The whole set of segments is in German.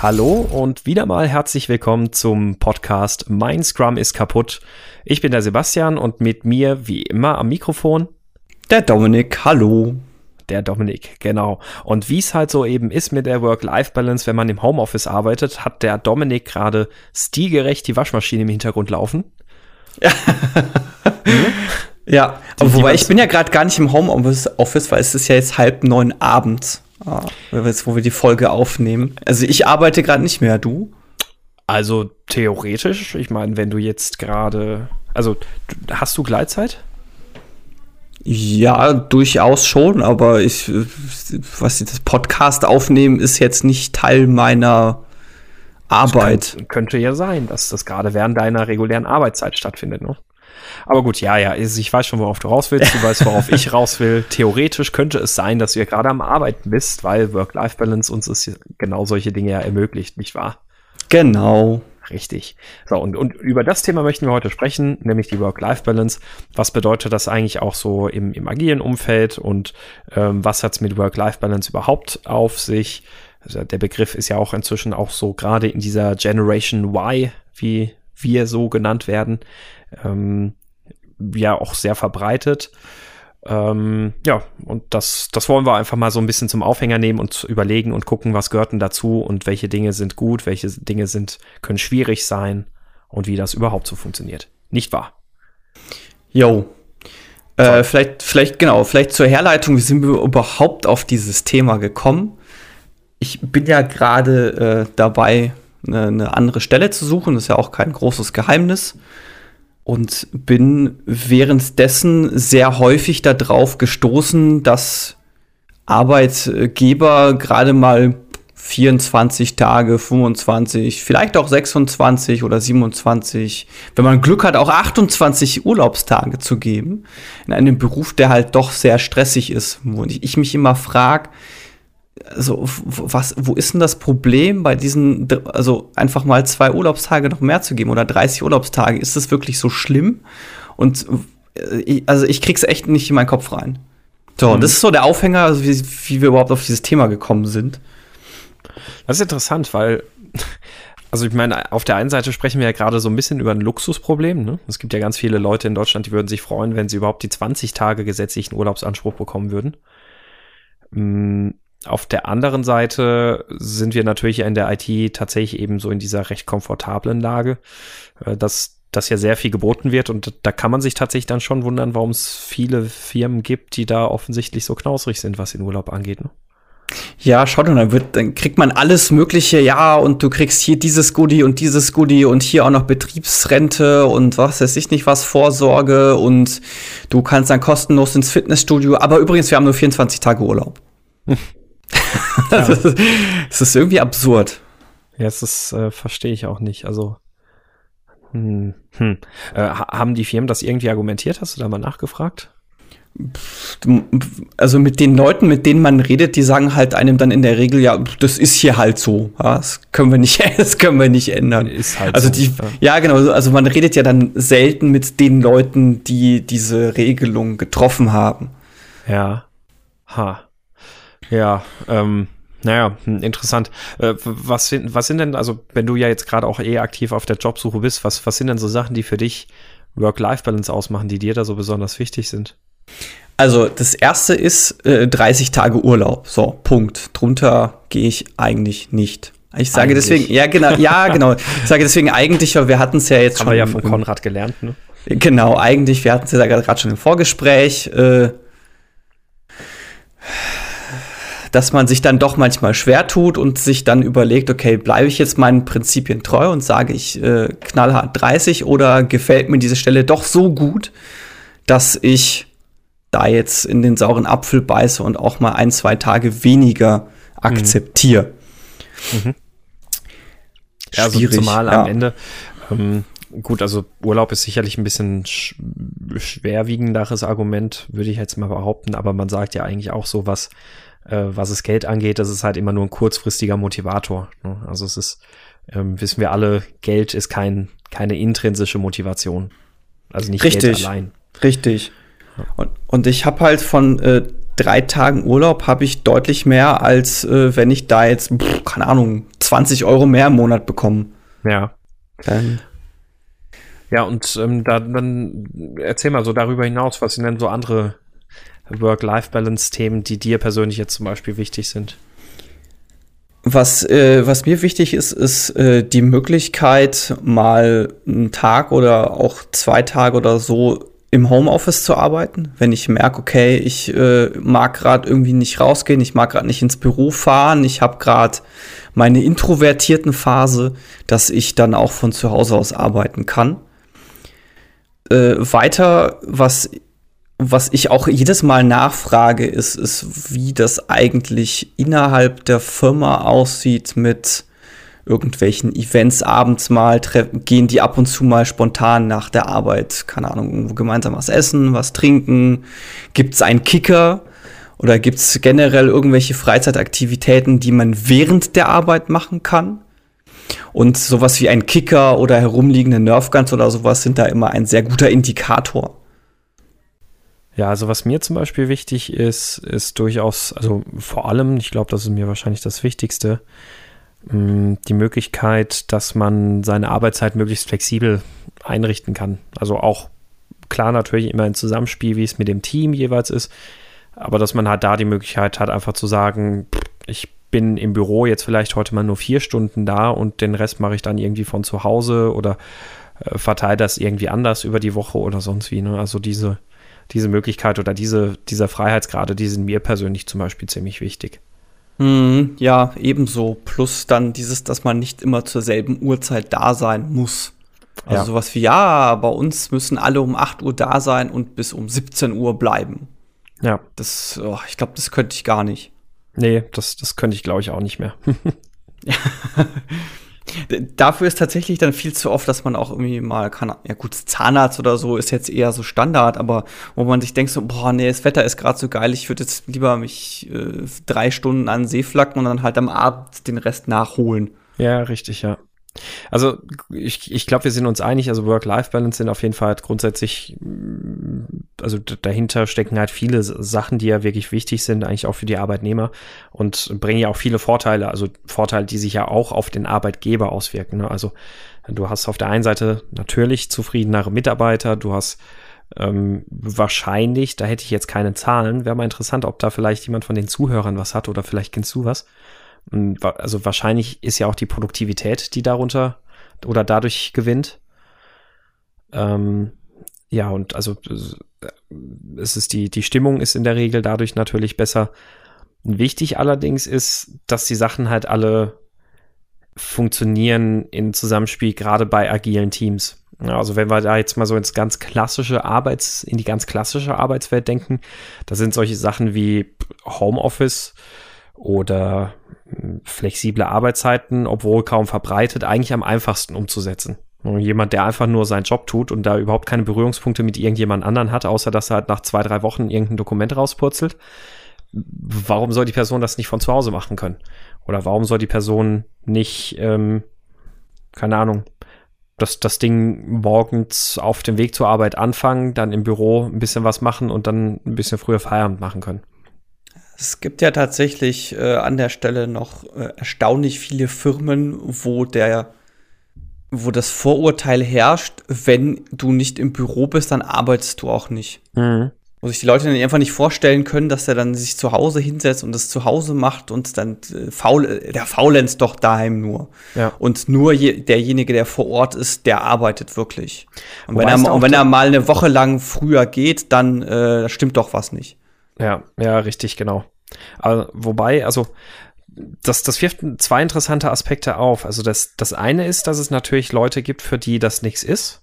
Hallo und wieder mal herzlich willkommen zum Podcast Mein Scrum ist kaputt. Ich bin der Sebastian und mit mir wie immer am Mikrofon der Dominik. Hallo. Der Dominik, genau. Und wie es halt so eben ist mit der Work-Life-Balance, wenn man im Homeoffice arbeitet, hat der Dominik gerade stilgerecht die Waschmaschine im Hintergrund laufen. Ja. ja, aber wobei ich bin ja gerade gar nicht im Homeoffice, weil es ist ja jetzt halb neun abends. Ah, jetzt, wo wir die Folge aufnehmen. Also ich arbeite gerade nicht mehr, du? Also theoretisch, ich meine, wenn du jetzt gerade, also hast du Gleitzeit? Ja, durchaus schon, aber ich, was das Podcast aufnehmen ist jetzt nicht Teil meiner Arbeit. Könnte, könnte ja sein, dass das gerade während deiner regulären Arbeitszeit stattfindet, ne? Aber gut, ja, ja, ich weiß schon, worauf du raus willst. Du weißt, worauf ich raus will. Theoretisch könnte es sein, dass du ja gerade am Arbeiten bist, weil Work-Life-Balance uns ist genau solche Dinge ja ermöglicht, nicht wahr? Genau. Richtig. So, und, und über das Thema möchten wir heute sprechen, nämlich die Work-Life-Balance. Was bedeutet das eigentlich auch so im, im agilen Umfeld und ähm, was hat's mit Work-Life-Balance überhaupt auf sich? Also der Begriff ist ja auch inzwischen auch so gerade in dieser Generation Y, wie wir so genannt werden, ähm, ja auch sehr verbreitet. Ähm, ja, und das, das wollen wir einfach mal so ein bisschen zum Aufhänger nehmen und überlegen und gucken, was gehört denn dazu und welche Dinge sind gut, welche Dinge sind, können schwierig sein und wie das überhaupt so funktioniert. Nicht wahr? Jo. Äh, vielleicht, vielleicht, genau, vielleicht zur Herleitung, wie sind wir überhaupt auf dieses Thema gekommen? Ich bin ja gerade äh, dabei, eine, eine andere Stelle zu suchen, das ist ja auch kein großes Geheimnis und bin währenddessen sehr häufig darauf gestoßen, dass Arbeitgeber gerade mal 24 Tage, 25, vielleicht auch 26 oder 27, wenn man Glück hat, auch 28 Urlaubstage zu geben, in einem Beruf, der halt doch sehr stressig ist, wo ich mich immer frage, also was, wo ist denn das Problem bei diesen, also einfach mal zwei Urlaubstage noch mehr zu geben oder 30 Urlaubstage? Ist das wirklich so schlimm? Und äh, also ich krieg's echt nicht in meinen Kopf rein. So, mhm. das ist so der Aufhänger, also wie, wie wir überhaupt auf dieses Thema gekommen sind. Das ist interessant, weil also ich meine, auf der einen Seite sprechen wir ja gerade so ein bisschen über ein Luxusproblem. Ne? Es gibt ja ganz viele Leute in Deutschland, die würden sich freuen, wenn sie überhaupt die 20 Tage gesetzlichen Urlaubsanspruch bekommen würden. Auf der anderen Seite sind wir natürlich in der IT tatsächlich eben so in dieser recht komfortablen Lage, äh, dass das ja sehr viel geboten wird und da kann man sich tatsächlich dann schon wundern, warum es viele Firmen gibt, die da offensichtlich so knausrig sind, was den Urlaub angeht. Ne? Ja, schaut, und dann wird, dann kriegt man alles Mögliche, ja, und du kriegst hier dieses Goodie und dieses Goodie und hier auch noch Betriebsrente und was weiß ich nicht was, Vorsorge und du kannst dann kostenlos ins Fitnessstudio. Aber übrigens, wir haben nur 24 Tage Urlaub. Es ist, ist irgendwie absurd. Ja, es ist, äh, verstehe ich auch nicht. Also, hm, hm. Äh, haben die Firmen das irgendwie argumentiert? Hast du da mal nachgefragt? Also mit den Leuten, mit denen man redet, die sagen halt einem dann in der Regel, ja, das ist hier halt so. Ja, das können wir nicht, das können wir nicht ändern. Ist halt also so, die, ja. ja. genau. Also man redet ja dann selten mit den Leuten, die diese Regelung getroffen haben. Ja. Ha. Ja, ähm, naja, hm, interessant. Äh, was, sind, was sind denn, also wenn du ja jetzt gerade auch eh aktiv auf der Jobsuche bist, was, was sind denn so Sachen, die für dich Work-Life-Balance ausmachen, die dir da so besonders wichtig sind? Also das erste ist äh, 30 Tage Urlaub. So, Punkt. Drunter gehe ich eigentlich nicht. Ich sage eigentlich. deswegen, ja genau, ja genau. Ich sage deswegen eigentlich, weil wir hatten es ja jetzt Haben schon. Haben wir ja von Konrad gelernt, ne? Genau, eigentlich, wir hatten es ja gerade schon im Vorgespräch. Äh, dass man sich dann doch manchmal schwer tut und sich dann überlegt, okay, bleibe ich jetzt meinen Prinzipien treu und sage ich äh, knallhart 30 oder gefällt mir diese Stelle doch so gut, dass ich da jetzt in den sauren Apfel beiße und auch mal ein, zwei Tage weniger akzeptiere. Mhm. Ja, also zumal ja. am Ende, ähm, gut, also Urlaub ist sicherlich ein bisschen sch schwerwiegenderes Argument, würde ich jetzt mal behaupten, aber man sagt ja eigentlich auch so was, äh, was es Geld angeht, das ist halt immer nur ein kurzfristiger Motivator. Ne? Also es ist, ähm, wissen wir alle, Geld ist kein, keine intrinsische Motivation. Also nicht Richtig. Geld allein. Richtig. Und, und ich habe halt von äh, drei Tagen Urlaub habe ich deutlich mehr, als äh, wenn ich da jetzt, pff, keine Ahnung, 20 Euro mehr im Monat bekomme. Ja. Ähm. Ja, und ähm, da, dann erzähl mal so darüber hinaus, was sind denn so andere Work-Life-Balance-Themen, die dir persönlich jetzt zum Beispiel wichtig sind? Was, äh, was mir wichtig ist, ist äh, die Möglichkeit, mal einen Tag oder auch zwei Tage oder so im Homeoffice zu arbeiten, wenn ich merke, okay, ich äh, mag gerade irgendwie nicht rausgehen, ich mag gerade nicht ins Büro fahren, ich habe gerade meine introvertierten Phase, dass ich dann auch von zu Hause aus arbeiten kann. Äh, weiter, was was ich auch jedes Mal nachfrage, ist, ist, wie das eigentlich innerhalb der Firma aussieht mit irgendwelchen Events abends mal, gehen die ab und zu mal spontan nach der Arbeit, keine Ahnung, irgendwo gemeinsam was essen, was trinken. Gibt es einen Kicker oder gibt es generell irgendwelche Freizeitaktivitäten, die man während der Arbeit machen kann? Und sowas wie ein Kicker oder herumliegende Nerfguns oder sowas sind da immer ein sehr guter Indikator. Ja, also was mir zum Beispiel wichtig ist, ist durchaus, also vor allem, ich glaube, das ist mir wahrscheinlich das Wichtigste, Mm, die Möglichkeit, dass man seine Arbeitszeit möglichst flexibel einrichten kann. Also auch klar natürlich immer ein Zusammenspiel, wie es mit dem Team jeweils ist, aber dass man halt da die Möglichkeit hat, einfach zu sagen, ich bin im Büro jetzt vielleicht heute mal nur vier Stunden da und den Rest mache ich dann irgendwie von zu Hause oder äh, verteile das irgendwie anders über die Woche oder sonst wie. Ne? Also diese, diese Möglichkeit oder diese, dieser Freiheitsgrade, die sind mir persönlich zum Beispiel ziemlich wichtig. Hm, ja, ebenso. Plus dann dieses, dass man nicht immer zur selben Uhrzeit da sein muss. Also ja. sowas wie, ja, bei uns müssen alle um 8 Uhr da sein und bis um 17 Uhr bleiben. Ja. Das, oh, ich glaube, das könnte ich gar nicht. Nee, das, das könnte ich, glaube ich, auch nicht mehr. Dafür ist tatsächlich dann viel zu oft, dass man auch irgendwie mal kann, ja gut, Zahnarzt oder so ist jetzt eher so Standard, aber wo man sich denkt so, boah, nee, das Wetter ist gerade so geil, ich würde jetzt lieber mich äh, drei Stunden an See flacken und dann halt am Abend den Rest nachholen. Ja, richtig, ja. Also ich, ich glaube, wir sind uns einig, also Work-Life-Balance sind auf jeden Fall halt grundsätzlich, mm, also dahinter stecken halt viele Sachen, die ja wirklich wichtig sind, eigentlich auch für die Arbeitnehmer und bringen ja auch viele Vorteile, also Vorteile, die sich ja auch auf den Arbeitgeber auswirken. Ne? Also du hast auf der einen Seite natürlich zufriedenere Mitarbeiter, du hast ähm, wahrscheinlich, da hätte ich jetzt keine Zahlen, wäre mal interessant, ob da vielleicht jemand von den Zuhörern was hat oder vielleicht kennst du was also wahrscheinlich ist ja auch die Produktivität, die darunter oder dadurch gewinnt. Ähm, ja, und also es ist die, die Stimmung ist in der Regel dadurch natürlich besser. Wichtig allerdings ist, dass die Sachen halt alle funktionieren in Zusammenspiel, gerade bei agilen Teams. Also wenn wir da jetzt mal so ins ganz klassische Arbeits, in die ganz klassische Arbeitswelt denken, da sind solche Sachen wie Homeoffice oder flexible Arbeitszeiten, obwohl kaum verbreitet, eigentlich am einfachsten umzusetzen. Jemand, der einfach nur seinen Job tut und da überhaupt keine Berührungspunkte mit irgendjemand anderen hat, außer dass er halt nach zwei, drei Wochen irgendein Dokument rauspurzelt. Warum soll die Person das nicht von zu Hause machen können? Oder warum soll die Person nicht, ähm, keine Ahnung, das, das Ding morgens auf dem Weg zur Arbeit anfangen, dann im Büro ein bisschen was machen und dann ein bisschen früher Feierabend machen können? Es gibt ja tatsächlich äh, an der Stelle noch äh, erstaunlich viele Firmen, wo der wo das Vorurteil herrscht, wenn du nicht im Büro bist, dann arbeitest du auch nicht. Mhm. Wo sich die Leute dann einfach nicht vorstellen können, dass er dann sich zu Hause hinsetzt und das zu Hause macht und dann äh, faul, der faulenzt doch daheim nur. Ja. Und nur je, derjenige, der vor Ort ist, der arbeitet wirklich. Und wenn, er, und wenn er mal eine Woche lang früher geht, dann äh, stimmt doch was nicht. Ja, ja, richtig, genau. Aber, wobei, also das, das wirft zwei interessante Aspekte auf. Also das, das eine ist, dass es natürlich Leute gibt, für die das nichts ist.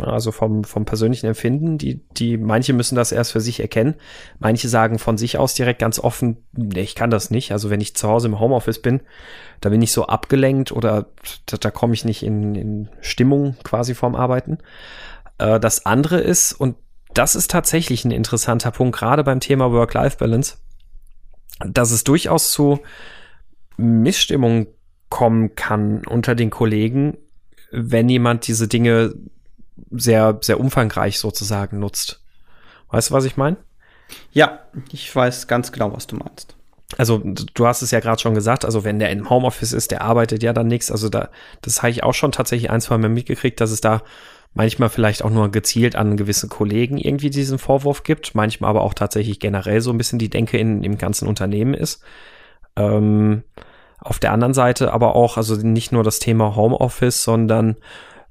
Also vom, vom persönlichen Empfinden, die, die, manche müssen das erst für sich erkennen. Manche sagen von sich aus direkt ganz offen, nee, ich kann das nicht. Also wenn ich zu Hause im Homeoffice bin, da bin ich so abgelenkt oder da, da komme ich nicht in, in Stimmung quasi vorm Arbeiten. Äh, das andere ist, und das ist tatsächlich ein interessanter Punkt, gerade beim Thema Work-Life-Balance, dass es durchaus zu Missstimmung kommen kann unter den Kollegen, wenn jemand diese Dinge sehr, sehr umfangreich sozusagen nutzt. Weißt du, was ich meine? Ja, ich weiß ganz genau, was du meinst. Also du hast es ja gerade schon gesagt, also wenn der im Homeoffice ist, der arbeitet ja dann nichts. Also da, das habe ich auch schon tatsächlich ein, zwei Mal mitgekriegt, dass es da manchmal vielleicht auch nur gezielt an gewisse Kollegen irgendwie diesen Vorwurf gibt, manchmal aber auch tatsächlich generell so ein bisschen die Denke in, im ganzen Unternehmen ist. Ähm, auf der anderen Seite aber auch, also nicht nur das Thema Homeoffice, sondern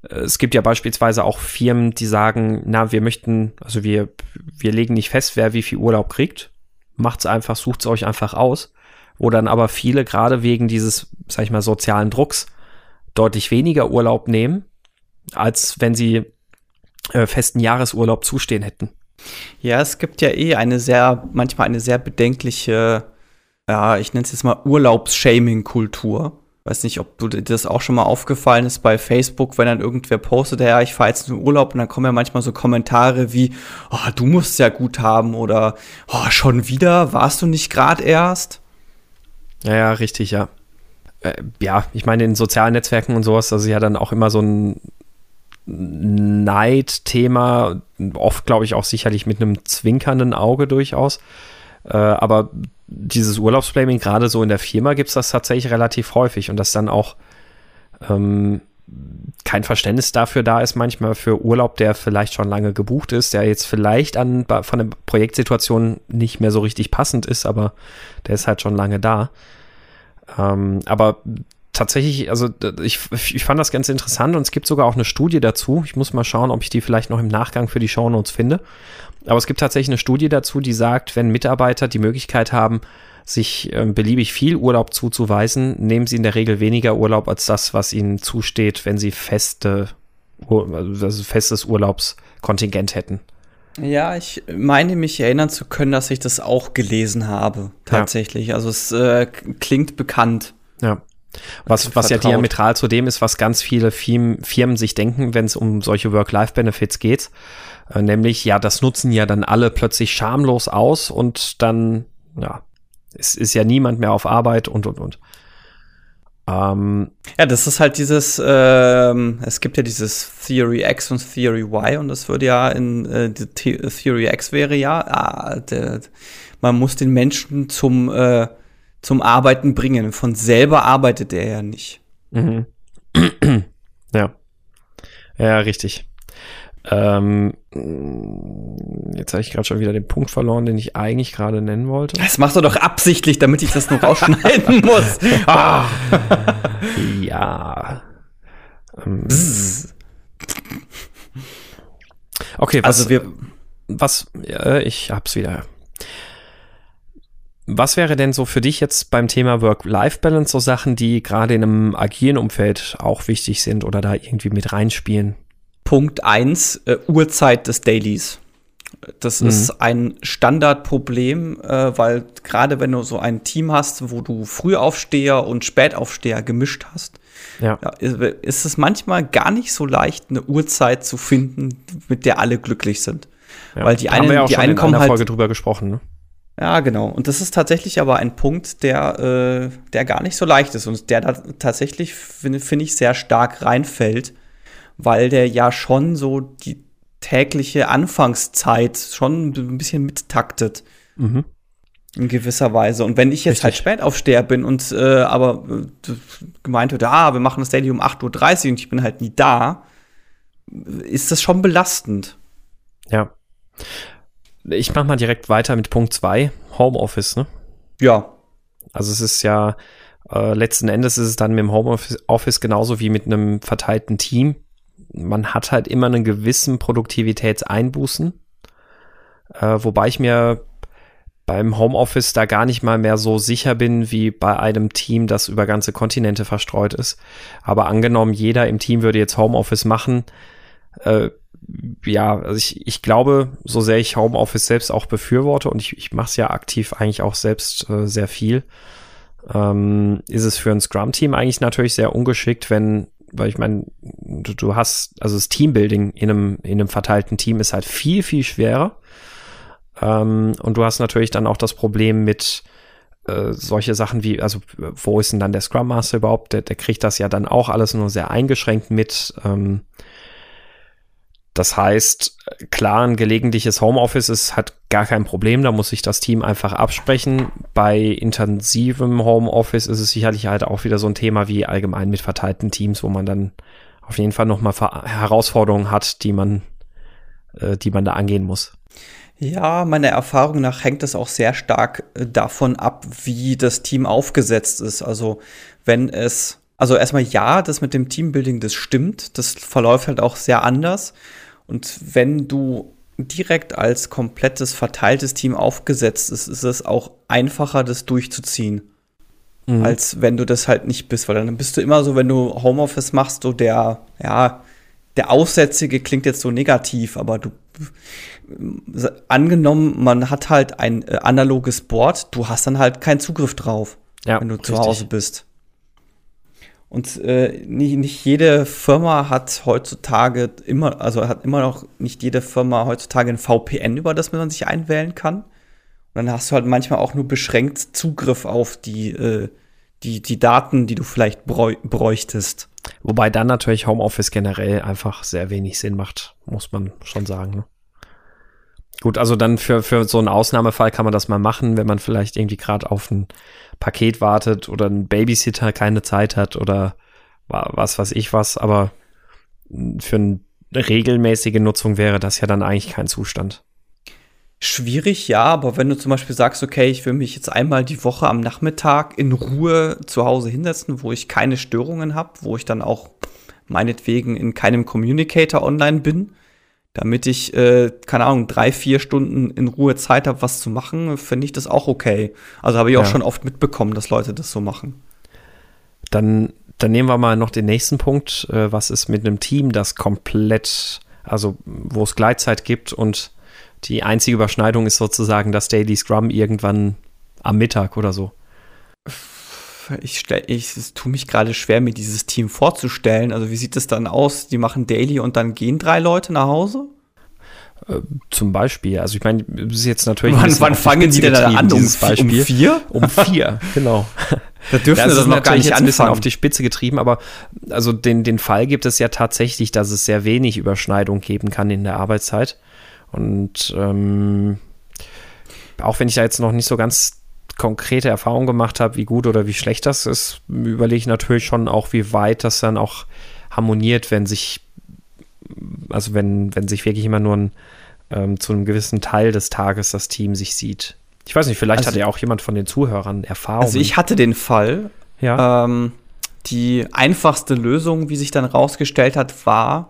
äh, es gibt ja beispielsweise auch Firmen, die sagen, na, wir möchten, also wir, wir legen nicht fest, wer wie viel Urlaub kriegt. Macht's einfach, sucht's euch einfach aus. Wo dann aber viele gerade wegen dieses, sag ich mal, sozialen Drucks deutlich weniger Urlaub nehmen, als wenn sie äh, festen Jahresurlaub zustehen hätten. Ja, es gibt ja eh eine sehr, manchmal eine sehr bedenkliche ja, ich nenne es jetzt mal Urlaubsshaming-Kultur. Weiß nicht, ob du das auch schon mal aufgefallen ist bei Facebook, wenn dann irgendwer postet, ja, ich fahre jetzt in den Urlaub und dann kommen ja manchmal so Kommentare wie, oh, du musst ja gut haben oder oh, schon wieder, warst du nicht gerade erst? Ja, ja, richtig, ja. Äh, ja, ich meine, in sozialen Netzwerken und sowas, das ist ja dann auch immer so ein Neidthema, oft glaube ich auch sicherlich mit einem zwinkernden Auge durchaus. Äh, aber dieses Urlaubsblaming, gerade so in der Firma, gibt es das tatsächlich relativ häufig und dass dann auch ähm, kein Verständnis dafür da ist, manchmal für Urlaub, der vielleicht schon lange gebucht ist, der jetzt vielleicht an, von der Projektsituation nicht mehr so richtig passend ist, aber der ist halt schon lange da. Ähm, aber tatsächlich, also ich, ich fand das ganz interessant und es gibt sogar auch eine Studie dazu. Ich muss mal schauen, ob ich die vielleicht noch im Nachgang für die Shownotes finde. Aber es gibt tatsächlich eine Studie dazu, die sagt, wenn Mitarbeiter die Möglichkeit haben, sich äh, beliebig viel Urlaub zuzuweisen, nehmen sie in der Regel weniger Urlaub als das, was ihnen zusteht, wenn sie feste, also festes Urlaubskontingent hätten. Ja, ich meine mich erinnern zu können, dass ich das auch gelesen habe, tatsächlich. Ja. Also es äh, klingt bekannt. Ja. Was, was ja diametral zu dem ist, was ganz viele Firmen sich denken, wenn es um solche Work-Life-Benefits geht. Äh, nämlich, ja, das nutzen ja dann alle plötzlich schamlos aus und dann, ja, es ist ja niemand mehr auf Arbeit und, und, und. Ähm, ja, das ist halt dieses, ähm, es gibt ja dieses Theory X und Theory Y und das würde ja in äh, die Theory X wäre ja, ah, der, man muss den Menschen zum, äh, zum Arbeiten bringen. Von selber arbeitet er ja nicht. Mhm. ja. Ja, richtig. Ähm, jetzt habe ich gerade schon wieder den Punkt verloren, den ich eigentlich gerade nennen wollte. Das machst du doch absichtlich, damit ich das noch rausschneiden muss. Ah. ja. Ähm. Okay, was, also wir, was, äh, ich hab's wieder. Was wäre denn so für dich jetzt beim Thema Work-Life-Balance so Sachen, die gerade in einem agilen Umfeld auch wichtig sind oder da irgendwie mit reinspielen? Punkt 1, äh, Uhrzeit des Dailies. Das mhm. ist ein Standardproblem, äh, weil gerade wenn du so ein Team hast, wo du Frühaufsteher und Spätaufsteher gemischt hast, ja. Ist es manchmal gar nicht so leicht, eine Uhrzeit zu finden, mit der alle glücklich sind. Ja. Weil die einen, ja die einen kommen halt Folge drüber gesprochen. Ne? Ja, genau. Und das ist tatsächlich aber ein Punkt, der, äh, der gar nicht so leicht ist und der da tatsächlich, finde find ich, sehr stark reinfällt weil der ja schon so die tägliche Anfangszeit schon ein bisschen mittaktet. Mhm. In gewisser Weise. Und wenn ich jetzt halt Richtig. halt spät aufsteher bin und äh, aber äh, gemeint wird, ah, wir machen das Daily um 8.30 Uhr und ich bin halt nie da, ist das schon belastend. Ja. Ich mach mal direkt weiter mit Punkt 2, Homeoffice, ne? Ja. Also es ist ja, äh, letzten Endes ist es dann mit dem Homeoffice genauso wie mit einem verteilten Team man hat halt immer einen gewissen Produktivitätseinbußen. Äh, wobei ich mir beim Homeoffice da gar nicht mal mehr so sicher bin wie bei einem Team, das über ganze Kontinente verstreut ist. Aber angenommen, jeder im Team würde jetzt Homeoffice machen, äh, ja, also ich, ich glaube, so sehr ich Homeoffice selbst auch befürworte und ich, ich mache es ja aktiv eigentlich auch selbst äh, sehr viel, ähm, ist es für ein Scrum-Team eigentlich natürlich sehr ungeschickt, wenn weil ich meine, du, du, hast, also das Teambuilding in einem, in einem verteilten Team ist halt viel, viel schwerer. Ähm, und du hast natürlich dann auch das Problem mit äh, solche Sachen wie, also wo ist denn dann der Scrum Master überhaupt? Der, der kriegt das ja dann auch alles nur sehr eingeschränkt mit. Ähm, Das heißt, klar, ein gelegentliches Homeoffice ist, hat gar kein Problem, da muss sich das Team einfach absprechen. Bei intensivem Homeoffice ist es sicherlich halt auch wieder so ein Thema wie allgemein mit verteilten Teams, wo man dann auf jeden Fall nochmal Herausforderungen hat, die man, äh, die man da angehen muss. Ja, meiner Erfahrung nach hängt es auch sehr stark äh, davon ab, wie das Team aufgesetzt ist. Also wenn es, also erstmal ja, das mit dem Teambuilding, das stimmt, das verläuft halt auch sehr anders. Und wenn du direkt als komplettes verteiltes Team aufgesetzt ist, ist es auch einfacher, das durchzuziehen. Mhm. Als wenn du das halt nicht bist, weil dann bist du immer so, wenn du Homeoffice machst, so der, ja, der Aussätzige klingt jetzt so negativ, aber du angenommen, man hat halt ein äh, analoges Board, du hast dann halt keinen Zugriff drauf, ja, wenn du richtig. zu Hause bist. Und äh, nicht, nicht jede Firma hat heutzutage immer, also hat immer noch nicht jede Firma heutzutage ein VPN, über das man sich einwählen kann. Und dann hast du halt manchmal auch nur beschränkt Zugriff auf die, äh, die, die Daten, die du vielleicht bräuchtest. Wobei dann natürlich Homeoffice generell einfach sehr wenig Sinn macht, muss man schon sagen. Ne? Gut, also dann für, für so einen Ausnahmefall kann man das mal machen, wenn man vielleicht irgendwie gerade auf ein Paket wartet oder ein Babysitter keine Zeit hat oder was weiß ich was, aber für eine regelmäßige Nutzung wäre das ja dann eigentlich kein Zustand. Schwierig, ja, aber wenn du zum Beispiel sagst, okay, ich will mich jetzt einmal die Woche am Nachmittag in Ruhe zu Hause hinsetzen, wo ich keine Störungen habe, wo ich dann auch meinetwegen in keinem Communicator online bin, damit ich, äh, keine Ahnung, drei, vier Stunden in Ruhe Zeit habe, was zu machen, finde ich das auch okay. Also habe ich auch ja. schon oft mitbekommen, dass Leute das so machen. Dann, dann nehmen wir mal noch den nächsten Punkt. Äh, was ist mit einem Team, das komplett, also wo es Gleitzeit gibt und die einzige Überschneidung ist sozusagen das Daily Scrum irgendwann am Mittag oder so? Ich, stell, ich es tue mich gerade schwer, mir dieses Team vorzustellen. Also wie sieht es dann aus? Die machen Daily und dann gehen drei Leute nach Hause? Äh, zum Beispiel. Also ich meine, das ist jetzt natürlich. Wann, wann fangen die denn an? Um, um vier? Um vier, genau. Da dürfen das, das noch gar nicht ein bisschen auf die Spitze getrieben, aber also den, den Fall gibt es ja tatsächlich, dass es sehr wenig Überschneidung geben kann in der Arbeitszeit. Und ähm, auch wenn ich da jetzt noch nicht so ganz konkrete Erfahrungen gemacht habe, wie gut oder wie schlecht das ist, überlege ich natürlich schon auch, wie weit das dann auch harmoniert, wenn sich, also wenn, wenn sich wirklich immer nur ein, ähm, zu einem gewissen Teil des Tages das Team sich sieht. Ich weiß nicht, vielleicht also, hat ja auch jemand von den Zuhörern Erfahrung. Also ich hatte den Fall, ja. Ähm, die einfachste Lösung, wie sich dann rausgestellt hat, war,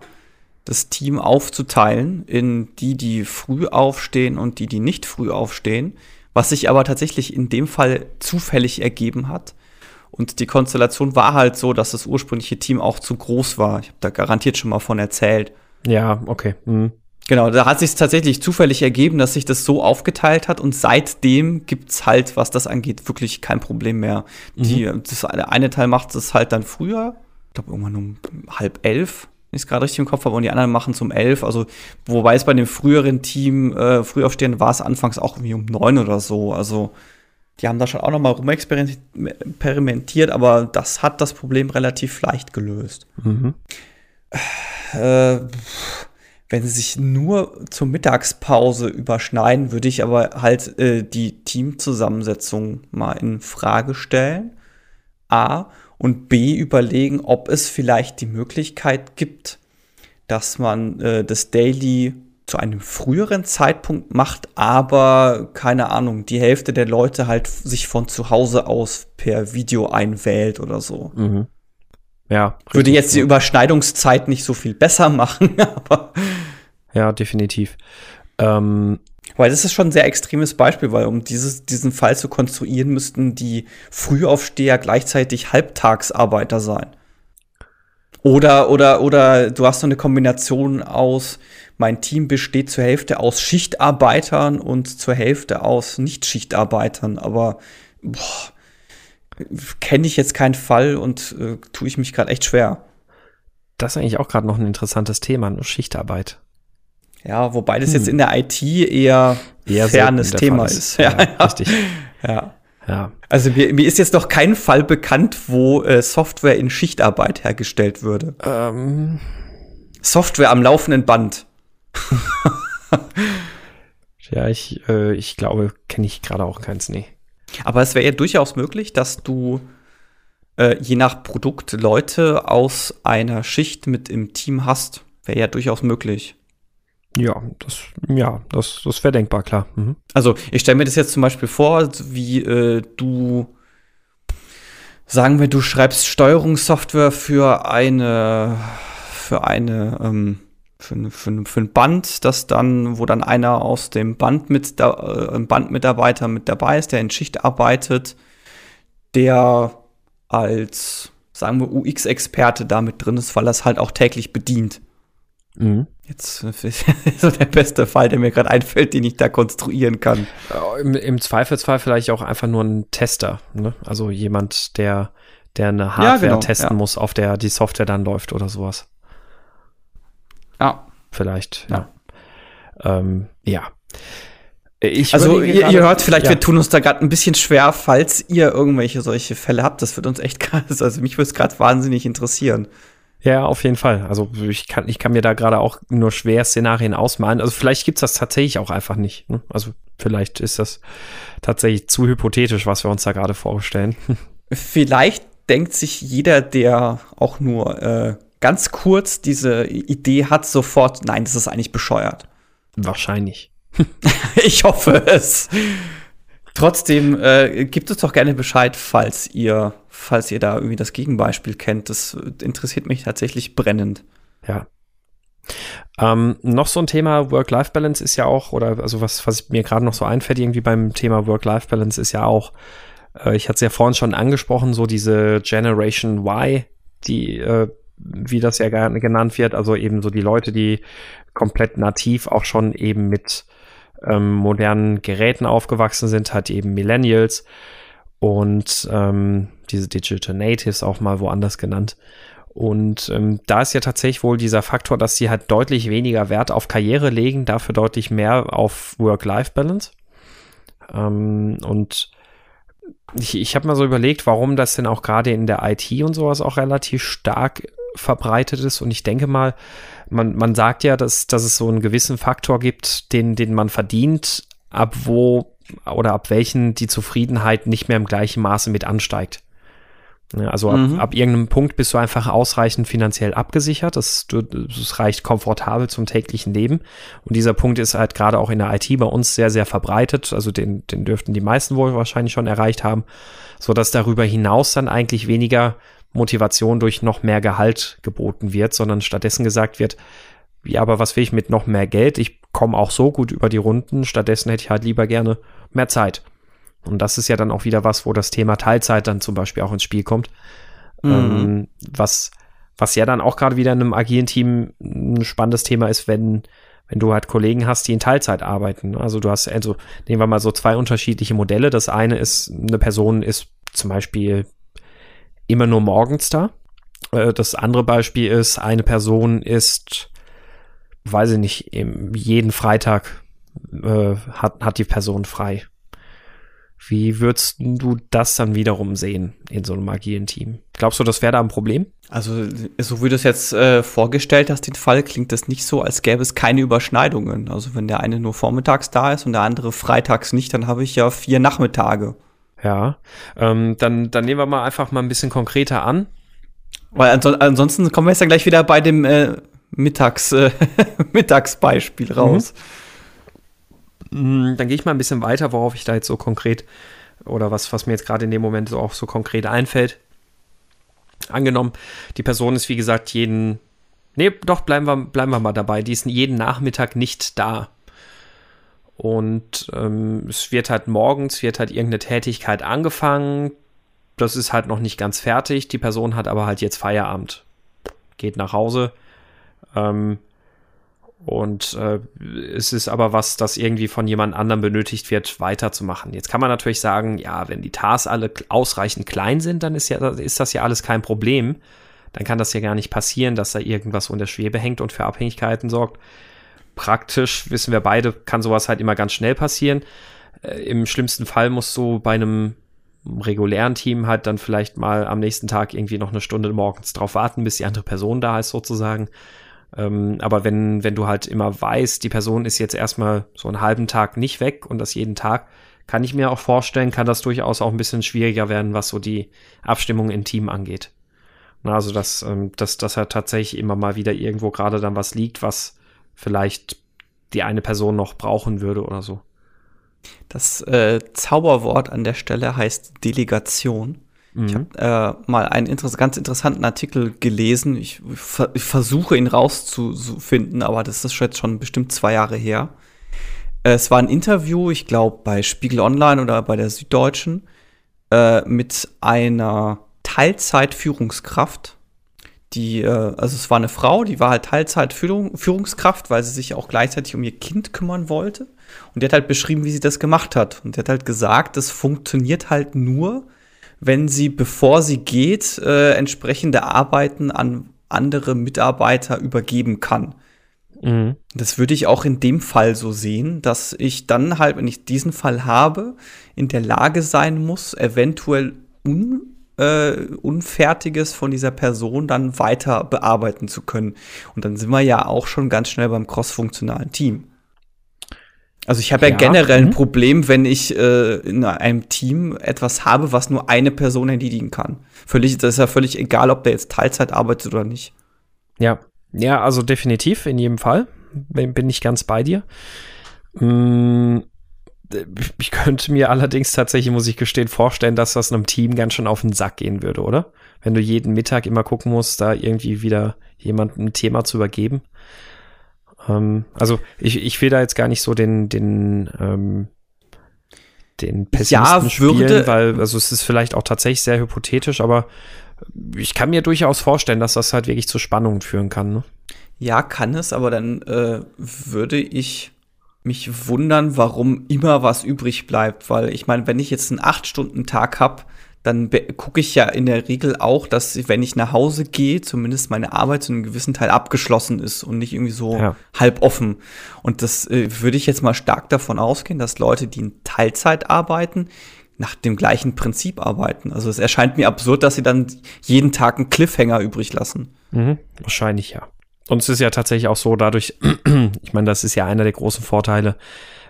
das Team aufzuteilen in die, die früh aufstehen und die, die nicht früh aufstehen was sich aber tatsächlich in dem Fall zufällig ergeben hat. Und die Konstellation war halt so, dass das ursprüngliche Team auch zu groß war. Ich habe da garantiert schon mal von erzählt. Ja, okay. Mhm. Genau, da hat sich tatsächlich zufällig ergeben, dass sich das so aufgeteilt hat und seitdem gibt's halt, was das angeht, wirklich kein Problem mehr. Mhm. Die, das eine Teil macht es halt dann früher, ich glaube irgendwann um halb elf ich es gerade richtig im Kopf habe, und die anderen machen es um elf. Also, wobei es bei dem früheren Team, äh, Frühaufstehen, war es anfangs auch irgendwie um neun oder so. Also, die haben da schon auch noch mal rumexperimentiert, aber das hat das Problem relativ leicht gelöst. Mhm. Äh, wenn sie sich nur zur Mittagspause überschneiden, würde ich aber halt äh, die Teamzusammensetzung mal in Frage stellen. A und B überlegen, ob es vielleicht die Möglichkeit gibt, dass man äh, das Daily zu einem früheren Zeitpunkt macht, aber keine Ahnung, die Hälfte der Leute halt sich von zu Hause aus per Video einwählt oder so. Mhm. Ja. Würde jetzt die Überschneidungszeit nicht so viel besser machen, aber. Ja, definitiv. Ähm, weil das ist schon ein sehr extremes Beispiel, weil um dieses, diesen Fall zu konstruieren, müssten die Frühaufsteher gleichzeitig Halbtagsarbeiter sein. Oder, oder, oder du hast so eine Kombination aus, mein Team besteht zur Hälfte aus Schichtarbeitern und zur Hälfte aus Nicht-Schichtarbeitern. Aber kenne ich jetzt keinen Fall und äh, tue ich mich gerade echt schwer. Das ist eigentlich auch gerade noch ein interessantes Thema, nur Schichtarbeit. Ja, wobei das hm. jetzt in der IT eher, eher fernes Thema ist. ist. Ja, ja, richtig. Ja. ja. Also mir, mir ist jetzt noch kein Fall bekannt, wo äh, Software in Schichtarbeit hergestellt würde. Ähm. Software am laufenden Band. ja, ich, äh, ich glaube, kenne ich gerade auch keins, nee. Aber es wäre ja durchaus möglich, dass du äh, je nach Produkt Leute aus einer Schicht mit im Team hast. Wäre ja durchaus möglich. Ja, das, ja, das, das wäre denkbar, klar. Mhm. Also ich stelle mir das jetzt zum Beispiel vor, wie äh, du, sagen wir, du schreibst Steuerungssoftware für eine, für eine, ähm, für, für, für ein Band, das dann, wo dann einer aus dem Band mit da, äh, Bandmitarbeiter mit dabei ist, der in Schicht arbeitet, der als, sagen wir, UX-Experte damit drin ist, weil er es halt auch täglich bedient. Mhm. Jetzt ist so der beste Fall, der mir gerade einfällt, den ich da konstruieren kann. Im, Im, Zweifelsfall vielleicht auch einfach nur ein Tester, ne? Also jemand, der, der eine Hardware ja, genau, testen ja. muss, auf der die Software dann läuft oder sowas. Ja. Vielleicht, ja. Ja. Ähm, ja. Ich also ihr, grade, ihr, hört vielleicht, ja. wir tun uns da gerade ein bisschen schwer, falls ihr irgendwelche solche Fälle habt. Das wird uns echt krass. Also mich würde es gerade wahnsinnig interessieren. Ja, auf jeden Fall. Also ich kann, ich kann mir da gerade auch nur schwer Szenarien ausmalen. Also vielleicht gibt's das tatsächlich auch einfach nicht. Ne? Also vielleicht ist das tatsächlich zu hypothetisch, was wir uns da gerade vorstellen. Vielleicht denkt sich jeder, der auch nur äh, ganz kurz diese Idee hat, sofort, nein, das ist eigentlich bescheuert. Wahrscheinlich. ich hoffe es. Trotzdem äh, gibt es doch gerne Bescheid, falls ihr, falls ihr da irgendwie das Gegenbeispiel kennt. Das interessiert mich tatsächlich brennend. Ja. Ähm, noch so ein Thema Work-Life-Balance ist ja auch, oder also was, was mir gerade noch so einfällt, irgendwie beim Thema Work-Life-Balance ist ja auch, äh, ich hatte es ja vorhin schon angesprochen, so diese Generation Y, die, äh, wie das ja gerne genannt wird, also eben so die Leute, die komplett nativ auch schon eben mit ähm, modernen Geräten aufgewachsen sind, halt eben Millennials und ähm, diese Digital Natives auch mal woanders genannt. Und ähm, da ist ja tatsächlich wohl dieser Faktor, dass sie halt deutlich weniger Wert auf Karriere legen, dafür deutlich mehr auf Work-Life-Balance. Ähm, und ich, ich habe mal so überlegt, warum das denn auch gerade in der IT und sowas auch relativ stark verbreitet ist. Und ich denke mal, man, man sagt ja, dass, dass es so einen gewissen Faktor gibt, den, den man verdient, ab wo oder ab welchen die Zufriedenheit nicht mehr im gleichen Maße mit ansteigt. Also ab, mhm. ab irgendeinem Punkt bist du einfach ausreichend finanziell abgesichert. Das, das reicht komfortabel zum täglichen Leben. Und dieser Punkt ist halt gerade auch in der IT bei uns sehr, sehr verbreitet. Also den, den dürften die meisten wohl wahrscheinlich schon erreicht haben, so dass darüber hinaus dann eigentlich weniger Motivation durch noch mehr Gehalt geboten wird, sondern stattdessen gesagt wird, ja, aber was will ich mit noch mehr Geld? Ich komme auch so gut über die Runden. Stattdessen hätte ich halt lieber gerne mehr Zeit. Und das ist ja dann auch wieder was, wo das Thema Teilzeit dann zum Beispiel auch ins Spiel kommt. Mhm. Ähm, was, was ja dann auch gerade wieder in einem agilen Team ein spannendes Thema ist, wenn, wenn du halt Kollegen hast, die in Teilzeit arbeiten. Also du hast, also nehmen wir mal so zwei unterschiedliche Modelle. Das eine ist, eine Person ist zum Beispiel immer nur morgens da. Äh, das andere Beispiel ist, eine Person ist, weiß ich nicht, jeden Freitag äh, hat, hat die Person frei. Wie würdest du das dann wiederum sehen in so einem agilen Team? Glaubst du, das wäre da ein Problem? Also, so wie du es jetzt äh, vorgestellt hast, den Fall, klingt das nicht so, als gäbe es keine Überschneidungen. Also, wenn der eine nur vormittags da ist und der andere freitags nicht, dann habe ich ja vier Nachmittage. Ja, ähm, dann, dann nehmen wir mal einfach mal ein bisschen konkreter an. Weil anso ansonsten kommen wir jetzt ja gleich wieder bei dem äh, Mittags, äh, Mittagsbeispiel raus. Mhm. Dann gehe ich mal ein bisschen weiter, worauf ich da jetzt so konkret oder was, was mir jetzt gerade in dem Moment so auch so konkret einfällt. Angenommen, die Person ist wie gesagt jeden, nee, doch, bleiben wir, bleiben wir mal dabei, die ist jeden Nachmittag nicht da. Und ähm, es wird halt morgens, wird halt irgendeine Tätigkeit angefangen. Das ist halt noch nicht ganz fertig. Die Person hat aber halt jetzt Feierabend. Geht nach Hause. Ähm, und äh, es ist aber was, das irgendwie von jemand anderem benötigt wird, weiterzumachen. Jetzt kann man natürlich sagen, ja, wenn die Tasks alle ausreichend klein sind, dann ist ja, ist das ja alles kein Problem. Dann kann das ja gar nicht passieren, dass da irgendwas unter Schwebe hängt und für Abhängigkeiten sorgt praktisch, wissen wir beide, kann sowas halt immer ganz schnell passieren. Äh, Im schlimmsten Fall musst du bei einem regulären Team halt dann vielleicht mal am nächsten Tag irgendwie noch eine Stunde morgens drauf warten, bis die andere Person da ist sozusagen. Ähm, aber wenn, wenn du halt immer weißt, die Person ist jetzt erstmal so einen halben Tag nicht weg und das jeden Tag, kann ich mir auch vorstellen, kann das durchaus auch ein bisschen schwieriger werden, was so die Abstimmung im Team angeht. Also, dass, ähm, dass, dass halt tatsächlich immer mal wieder irgendwo gerade dann was liegt, was vielleicht die eine Person noch brauchen würde oder so. Das äh, Zauberwort an der Stelle heißt Delegation. Mhm. Ich habe äh, mal einen inter ganz interessanten Artikel gelesen. Ich, ver ich, versuche ihn rauszufinden, aber das ist jetzt schon bestimmt zwei Jahre her. Es war ein Interview, ich glaube, bei Spiegel Online oder bei der Süddeutschen äh, mit einer Teilzeit-Führungskraft. Die, äh, also es war eine Frau, die war halt Teilzeit-Führungskraft, weil sie sich auch gleichzeitig um ihr Kind kümmern wollte. Und die hat halt beschrieben, wie sie das gemacht hat. Und die hat halt gesagt, das funktioniert halt nur, wenn sie, bevor sie geht, äh, entsprechende Arbeiten an andere Mitarbeiter übergeben kann. Mhm. Das würde ich auch in dem Fall so sehen, dass ich dann halt, wenn ich diesen Fall habe, in der Lage sein muss, eventuell un, äh, Unfertiges von dieser Person dann weiter bearbeiten zu können. Und dann sind wir ja auch schon ganz schnell beim crossfunktionalen Team. Also ich habe ja, ja, generell ein mhm. Problem, wenn ich äh, in einem Team etwas habe, was nur eine Person erledigen kann. Völlig, das ist ja völlig egal, ob der jetzt Teilzeit arbeitet oder nicht. Ja, ja, also definitiv in jedem Fall bin, ich ganz bei dir. Mm, ich könnte mir allerdings tatsächlich, muss ich gestehen, vorstellen, dass das einem Team ganz schön auf den Sack gehen würde, oder? Wenn du jeden Mittag immer gucken musst, da irgendwie wieder jemandem ein Thema zu übergeben. Ähm, also ich, ich will da jetzt gar nicht so den, den, ähm, den Pessimisten ja, spielen, weil, also es ist vielleicht auch tatsächlich sehr hypothetisch, aber ich kann mir durchaus vorstellen, dass das halt wirklich zu Spannungen führen kann. Ne? Ja, kann es, aber dann äh, würde ich mich wundern, warum immer was übrig bleibt, weil ich meine, wenn ich jetzt einen acht Stunden Tag hab, dann gucke ich ja in der Regel auch, dass wenn ich nach Hause gehe, zumindest meine Arbeit zu einem gewissen Teil abgeschlossen ist und nicht irgendwie so ja. halb offen. Und das äh, würde ich jetzt mal stark davon ausgehen, dass Leute, die in Teilzeit arbeiten, nach dem gleichen Prinzip arbeiten. Also es erscheint mir absurd, dass sie dann jeden Tag einen Cliffhanger übrig lassen. Mhm, wahrscheinlich ja. Und es ist ja tatsächlich auch so, dadurch, ich meine, das ist ja einer der großen Vorteile,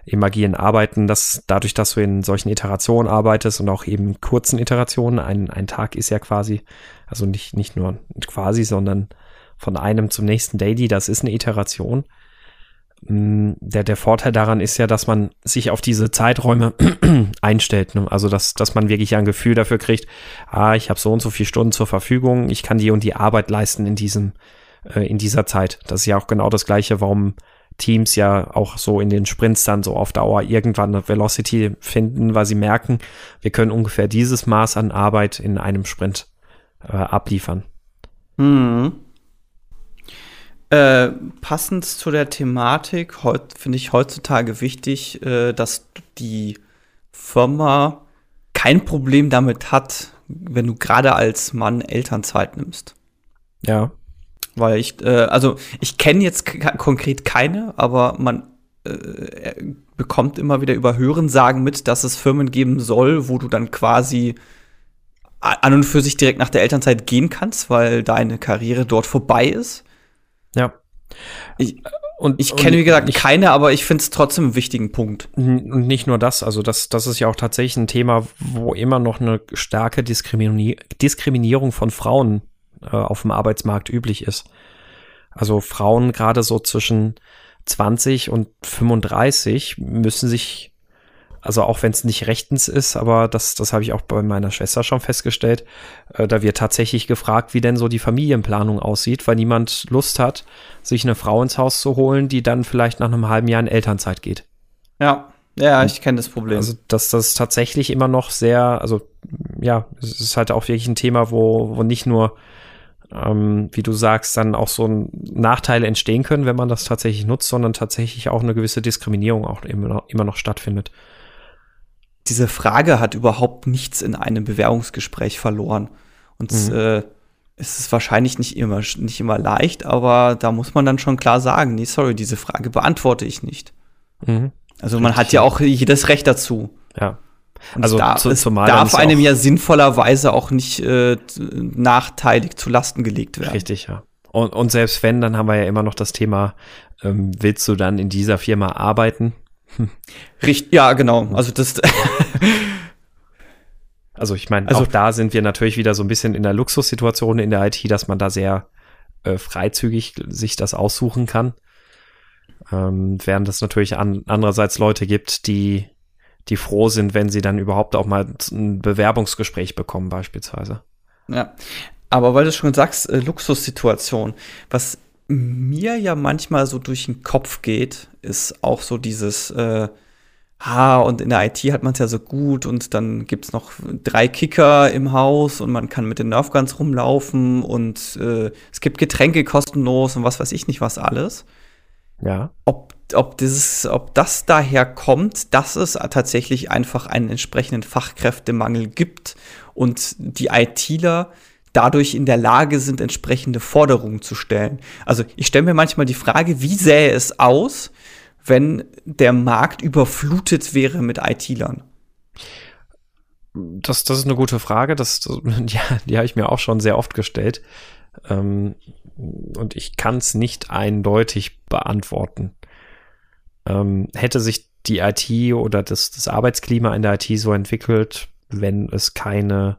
im agilen Arbeiten, dass dadurch, dass du in solchen Iterationen arbeitest und auch eben kurzen Iterationen, ein, ein Tag ist ja quasi, also nicht, nicht nur quasi, sondern von einem zum nächsten Daily, das ist eine Iteration. Mm, der, der Vorteil daran ist ja, dass man sich auf diese Zeiträume einstellt. Ne? Also, dass, dass man wirklich ein Gefühl dafür kriegt, ah, ich habe so und so viele Stunden zur Verfügung, ich kann die und die Arbeit leisten in diesem, äh, in dieser Zeit. Das ist ja auch genau das Gleiche, warum Teams ja auch so in den Sprints dann so auf Dauer irgendwann eine Velocity finden, weil sie merken, wir können ungefähr dieses Maß an Arbeit in einem Sprint äh, abliefern. Mhm. Äh, passend zu der Thematik finde ich heutzutage wichtig, äh, dass die Firma kein Problem damit hat, wenn du gerade als Mann Elternzeit nimmst. Ja. Weil ich, äh, also ich kenne jetzt konkret keine, aber man äh, bekommt immer wieder über Hörensagen mit, dass es Firmen geben soll, wo du dann quasi an und für sich direkt nach der Elternzeit gehen kannst, weil deine Karriere dort vorbei ist. Ja. Ich, und ich kenne, wie gesagt, ich, keine, aber ich finde es trotzdem einen wichtigen Punkt. Und nicht nur das, also das, das ist ja auch tatsächlich ein Thema, wo immer noch eine starke Diskrimini Diskriminierung von Frauen äh, auf dem Arbeitsmarkt üblich ist. Also Frauen gerade so zwischen 20 und 35 müssen sich, also auch wenn es nicht rechtens ist, aber das, das habe ich auch bei meiner Schwester schon festgestellt, äh, da wird tatsächlich gefragt, wie denn so die Familienplanung aussieht, weil niemand Lust hat, sich eine Frau ins Haus zu holen, die dann vielleicht nach einem halben Jahr in Elternzeit geht. Ja, ja, ich kenne das Problem. Also, dass das tatsächlich immer noch sehr, also ja, es ist halt auch wirklich ein Thema, wo, wo nicht nur ähm, wie du sagst, dann auch so Nachteile entstehen können, wenn man das tatsächlich nutzt, sondern tatsächlich auch eine gewisse Diskriminierung auch immer noch, immer noch stattfindet. Diese Frage hat überhaupt nichts in einem Bewerbungsgespräch verloren. Und mhm. äh, es ist wahrscheinlich nicht immer, nicht immer leicht, aber da muss man dann schon klar sagen, nee, sorry, diese Frage beantworte ich nicht. Mhm. Also man hat ja auch jedes Recht dazu. Ja. Und also da, zu, es darf einem ja sinnvollerweise auch nicht äh, nachteilig zu Lasten gelegt werden. Richtig, ja. Und, und selbst wenn, dann haben wir ja immer noch das Thema, ähm, willst du dann in dieser Firma arbeiten? Richtig, ja, genau. Also das. also ich meine, also, auch da sind wir natürlich wieder so ein bisschen in der Luxussituation in der IT, dass man da sehr äh, freizügig sich das aussuchen kann. Ähm, während es natürlich an, andererseits Leute gibt, die, die froh sind, wenn sie dann überhaupt auch mal ein Bewerbungsgespräch bekommen, beispielsweise. Ja, aber weil du schon sagst, äh, Luxussituation, was mir ja manchmal so durch den Kopf geht, ist auch so dieses, äh, ha, und in der IT hat man es ja so gut und dann gibt es noch drei Kicker im Haus und man kann mit den Nerfguns rumlaufen und äh, es gibt Getränke kostenlos und was weiß ich nicht was alles. Ja. Ob, ob, dieses, ob das daher kommt, dass es tatsächlich einfach einen entsprechenden Fachkräftemangel gibt und die ITler dadurch in der Lage sind, entsprechende Forderungen zu stellen. Also ich stelle mir manchmal die Frage, wie sähe es aus, wenn der Markt überflutet wäre mit IT-Lern? Das, das ist eine gute Frage. Das, das ja, die habe ich mir auch schon sehr oft gestellt. Ähm, und ich kann es nicht eindeutig beantworten. Ähm, hätte sich die IT oder das, das Arbeitsklima in der IT so entwickelt, wenn es keine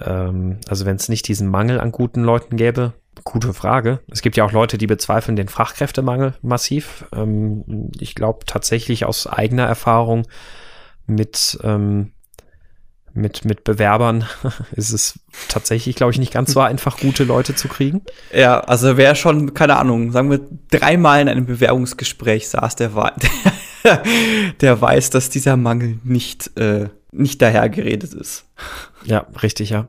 ähm, also wenn es nicht diesen Mangel an guten Leuten gäbe, gute Frage. Es gibt ja auch Leute, die bezweifeln den Fachkräftemangel massiv. Ähm, ich glaube tatsächlich aus eigener Erfahrung mit, ähm, mit, mit Bewerbern ist es tatsächlich, glaube ich, nicht ganz so einfach, gute Leute zu kriegen. Ja, also wer schon, keine Ahnung, sagen wir, dreimal in einem Bewerbungsgespräch saß, der, war, der, der weiß, dass dieser Mangel nicht, äh, nicht dahergeredet ist. Ja, richtig, ja.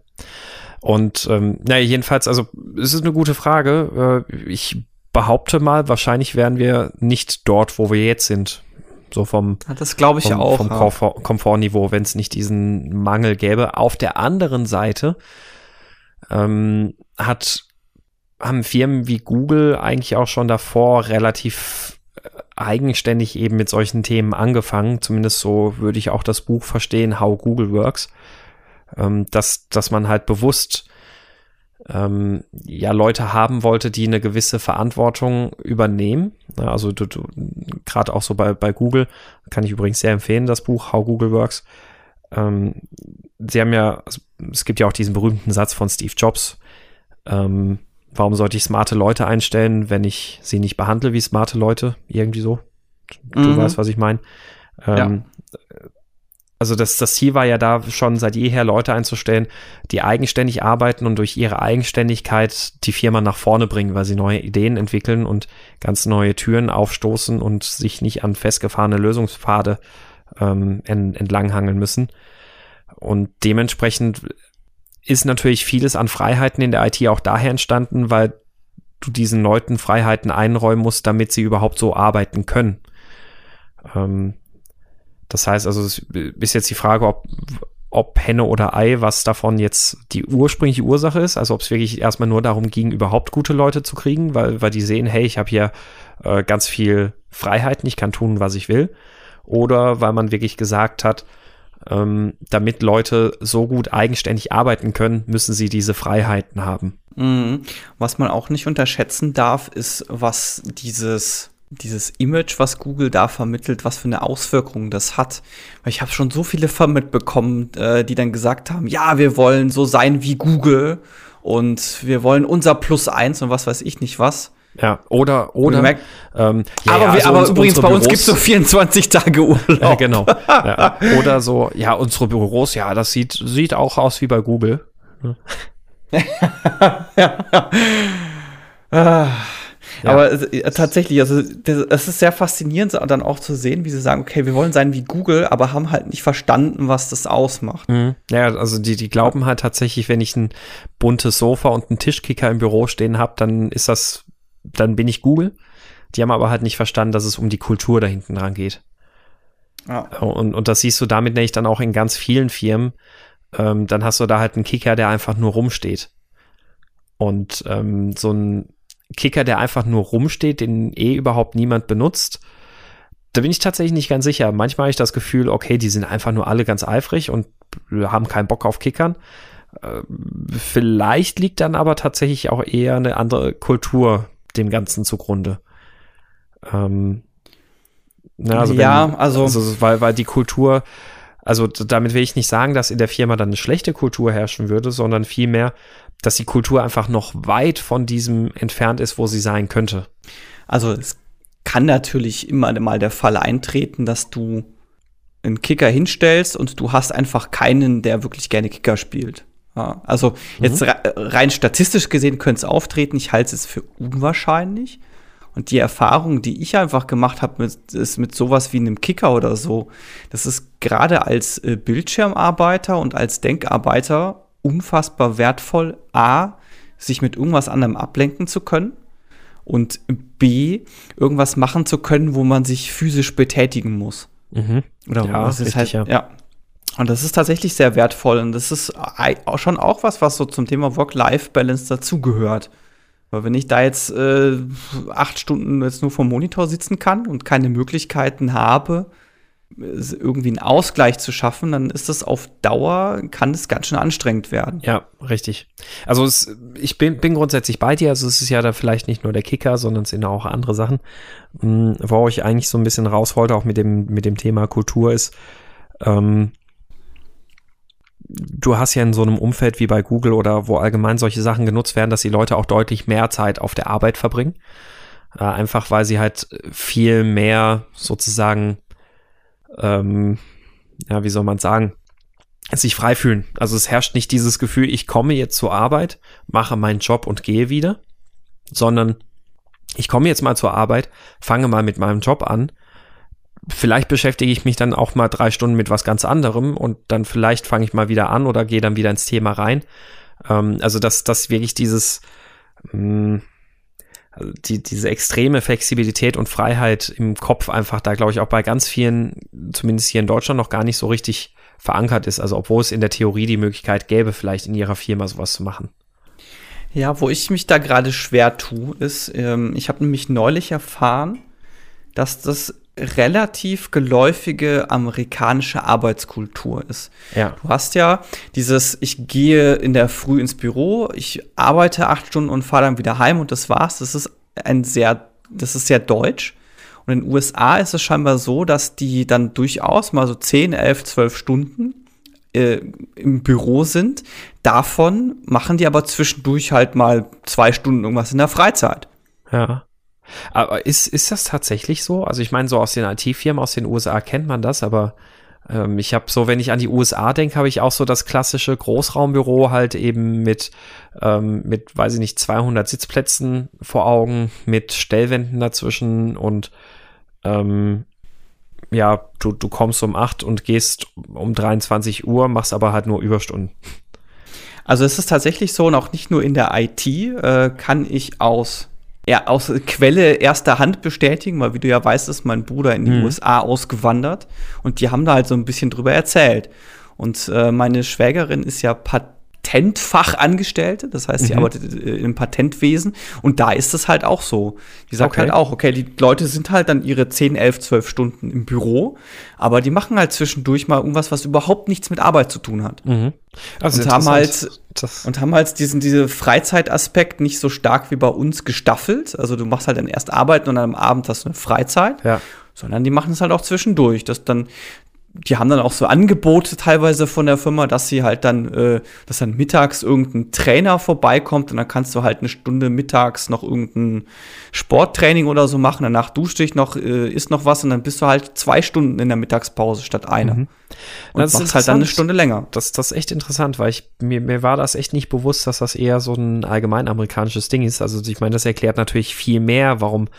Und ähm, naja, jedenfalls, also es ist eine gute Frage. Äh, ich behaupte mal, wahrscheinlich wären wir nicht dort, wo wir jetzt sind. So vom, das glaube ich vom, auch, vom Komfort, Komfortniveau, wenn es nicht diesen Mangel gäbe. Auf der anderen Seite ähm, hat, haben Firmen wie Google eigentlich auch schon davor relativ äh, eigenständig eben mit solchen Themen angefangen. Zumindest so würde ich auch das Buch verstehen, How Google Works ähm, dass, dass man halt bewusst ähm, ja Leute haben wollte, die eine gewisse Verantwortung übernehmen. Also du, du gerade auch so bei, bei Google, kann ich übrigens sehr empfehlen, das Buch How Google Works. Ähm, sie haben ja, also es gibt ja auch diesen berühmten Satz von Steve Jobs, ähm, warum sollte ich smarte Leute einstellen, wenn ich sie nicht behandle wie smarte Leute? Irgendwie so. Du mhm. weißt, was ich meine. Ähm, ja also das, das Ziel war ja da schon seit jeher Leute einzustellen, die eigenständig arbeiten und durch ihre Eigenständigkeit die Firma nach vorne bringen, weil sie neue Ideen entwickeln und ganz neue Türen aufstoßen und sich nicht an festgefahrene Lösungspfade ähm, entlanghangeln müssen. Und dementsprechend ist natürlich vieles an Freiheiten in der IT auch daher entstanden, weil du diesen Leuten Freiheiten einräumen musst, damit sie überhaupt so arbeiten können. Ähm, das heißt also, es ist jetzt die Frage, ob, ob Henne oder Ei, was davon jetzt die ursprüngliche Ursache ist. Also ob es wirklich erstmal nur darum ging, überhaupt gute Leute zu kriegen, weil, weil die sehen, hey, ich habe hier äh, ganz viel Freiheiten, ich kann tun, was ich will. Oder weil man wirklich gesagt hat, ähm, damit Leute so gut eigenständig arbeiten können, müssen sie diese Freiheiten haben. Mhm. Was man auch nicht unterschätzen darf, ist, was dieses dieses Image, was Google da vermittelt, was für eine Auswirkung das hat. Weil ich habe schon so viele Firmen mitbekommen, äh, die dann gesagt haben, ja, wir wollen so sein wie Google und wir wollen unser Plus eins und was weiß ich nicht was. Ja, oder, oder. Merkt, ähm, ja, aber, wir, also aber uns, übrigens, bei uns gibt's so 24 Tage Urlaub. Ja, genau. ja. Oder so, ja, unsere Büros, ja, das sieht, sieht auch aus wie bei Google. ja, ja. Ah. Ja. Aber äh, tatsächlich, also es ist sehr faszinierend, dann auch zu sehen, wie sie sagen, okay, wir wollen sein wie Google, aber haben halt nicht verstanden, was das ausmacht. Mhm. Ja, also die, die glauben halt tatsächlich, wenn ich ein buntes Sofa und einen Tischkicker im Büro stehen habe, dann ist das, dann bin ich Google. Die haben aber halt nicht verstanden, dass es um die Kultur da hinten dran geht. Ja. Und, und das siehst du damit nämlich dann auch in ganz vielen Firmen. Ähm, dann hast du da halt einen Kicker, der einfach nur rumsteht. Und ähm, so ein Kicker, der einfach nur rumsteht, den eh überhaupt niemand benutzt. Da bin ich tatsächlich nicht ganz sicher. Manchmal habe ich das Gefühl, okay, die sind einfach nur alle ganz eifrig und haben keinen Bock auf Kickern. Äh, vielleicht liegt dann aber tatsächlich auch eher eine andere Kultur dem Ganzen zugrunde. Ähm, na, also ja, wenn, also, also weil, weil die Kultur, also damit will ich nicht sagen, dass in der Firma dann eine schlechte Kultur herrschen würde, sondern vielmehr, dass die Kultur einfach noch weit von diesem entfernt ist, wo sie sein könnte. Also es kann natürlich immer mal der Fall eintreten, dass du einen Kicker hinstellst und du hast einfach keinen, der wirklich gerne Kicker spielt. Ja, also jetzt mhm. rein statistisch gesehen könnte es auftreten. Ich halte es für unwahrscheinlich. Und die Erfahrung, die ich einfach gemacht habe, mit, ist mit sowas wie einem Kicker oder so, das ist gerade als äh, Bildschirmarbeiter und als Denkarbeiter unfassbar wertvoll, a, sich mit irgendwas anderem ablenken zu können und b, irgendwas machen zu können, wo man sich physisch betätigen muss. Mhm. Oder ja, was ist halt, ja. ja. Und das ist tatsächlich sehr wertvoll und das ist schon auch was, was so zum Thema Work-Life-Balance dazugehört. Weil wenn ich da jetzt äh, acht Stunden jetzt nur vom Monitor sitzen kann und keine Möglichkeiten habe, irgendwie einen Ausgleich zu schaffen, dann ist das auf Dauer, kann das ganz schön anstrengend werden. Ja, richtig. Also es, ich bin, bin grundsätzlich bei dir, also es ist ja da vielleicht nicht nur der Kicker, sondern es sind auch andere Sachen. Hm, wo ich eigentlich so ein bisschen raus wollte, auch mit dem, mit dem Thema Kultur ist, ähm, du hast ja in so einem Umfeld wie bei Google oder wo allgemein solche Sachen genutzt werden, dass die Leute auch deutlich mehr Zeit auf der Arbeit verbringen. Äh, einfach weil sie halt viel mehr sozusagen, ähm, ja, wie soll man sagen, sich frei fühlen. Also es herrscht nicht dieses Gefühl, ich komme jetzt zur Arbeit, mache meinen Job und gehe wieder, sondern ich komme jetzt mal zur Arbeit, fange mal mit meinem Job an vielleicht beschäftige ich mich dann auch mal drei Stunden mit was ganz anderem und dann vielleicht fange ich mal wieder an oder gehe dann wieder ins Thema rein. Ähm, also dass das wirklich dieses mh, hm, also die, diese extreme Flexibilität und Freiheit im Kopf einfach da, glaube ich, auch bei ganz vielen, zumindest hier in Deutschland, noch gar nicht so richtig verankert ist. Also obwohl es in der Theorie die Möglichkeit gäbe, vielleicht in ihrer Firma sowas zu machen. Ja, wo ich mich da gerade schwer tue, ist, ähm, ich habe nämlich neulich erfahren, dass das relativ geläufige amerikanische Arbeitskultur ist. Ja. Du hast ja dieses, ich gehe in der Früh ins Büro, ich arbeite acht Stunden und fahre dann wieder heim und das war's. Das ist ein sehr, das ist sehr deutsch. Und in den USA ist es scheinbar so, dass die dann durchaus mal so 10, 11, 12 Stunden äh, im Büro sind. Davon machen die aber zwischendurch halt mal zwei Stunden irgendwas in der Freizeit. Ja. Aber ist, ist das tatsächlich so? Also ich meine, so aus den IT-Firmen aus den USA kennt man das, aber ähm, ich habe so, wenn ich an die USA denke, habe ich auch so das klassische Großraumbüro halt eben mit, ähm, mit, weiß ich nicht, 200 Sitzplätzen vor Augen, mit Stellwänden dazwischen und ähm, ja, du, du kommst um 8 und gehst um 23 Uhr, machst aber halt nur Überstunden. Also es ist tatsächlich so, und auch nicht nur in der IT äh, kann ich aus ja, aus Quelle erster Hand bestätigen, weil wie du ja weißt, ist mein Bruder in die mhm. USA ausgewandert und die haben da halt so ein bisschen drüber erzählt. Und äh, meine Schwägerin ist ja Pat Patentfachangestellte, das heißt, sie mhm. arbeitet äh, im Patentwesen und da ist es halt auch so. Die sagt okay. halt auch, okay, die Leute sind halt dann ihre 10, 11, 12 Stunden im Büro, aber die machen halt zwischendurch mal irgendwas, was überhaupt nichts mit Arbeit zu tun hat. Mhm. Also und haben halt das und haben halt diesen diese Freizeitaspekt nicht so stark wie bei uns gestaffelt. Also du machst halt dann erst Arbeiten und dann am Abend hast du eine Freizeit. Ja sondern die machen es halt auch zwischendurch, dass dann die haben dann auch so Angebote teilweise von der Firma, dass sie halt dann, äh, dass dann mittags irgendein Trainer vorbeikommt und dann kannst du halt eine Stunde mittags noch irgendein Sporttraining oder so machen. Danach duschst dich noch, äh, isst noch was und dann bist du halt zwei Stunden in der Mittagspause statt einer. Mhm. Und das machst halt dann eine Stunde länger. Das, das ist echt interessant, weil ich, mir, mir war das echt nicht bewusst, dass das eher so ein allgemein amerikanisches Ding ist. Also ich meine, das erklärt natürlich viel mehr, warum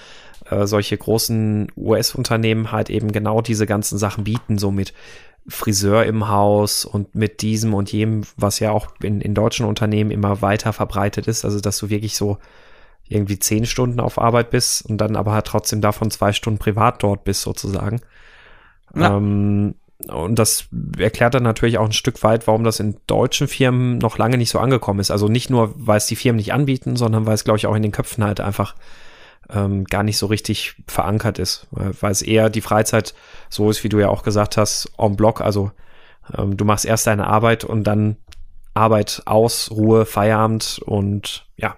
äh, solche großen US-Unternehmen halt eben genau diese ganzen Sachen bieten, so mit Friseur im Haus und mit diesem und jenem, was ja auch in, in deutschen Unternehmen immer weiter verbreitet ist, also dass du wirklich so irgendwie zehn Stunden auf Arbeit bist und dann aber halt trotzdem davon zwei Stunden privat dort bist, sozusagen. Ja. Ähm, und das erklärt dann natürlich auch ein Stück weit, warum das in deutschen Firmen noch lange nicht so angekommen ist. Also nicht nur, weil es die Firmen nicht anbieten, sondern weil es, glaube ich, auch in den Köpfen halt einfach ähm, gar nicht so richtig verankert ist, weil, es eher die Freizeit so ist, wie du ja auch gesagt hast, en bloc, also ähm, du machst erst deine Arbeit und dann Arbeit aus, Ruhe, Feierabend und ja.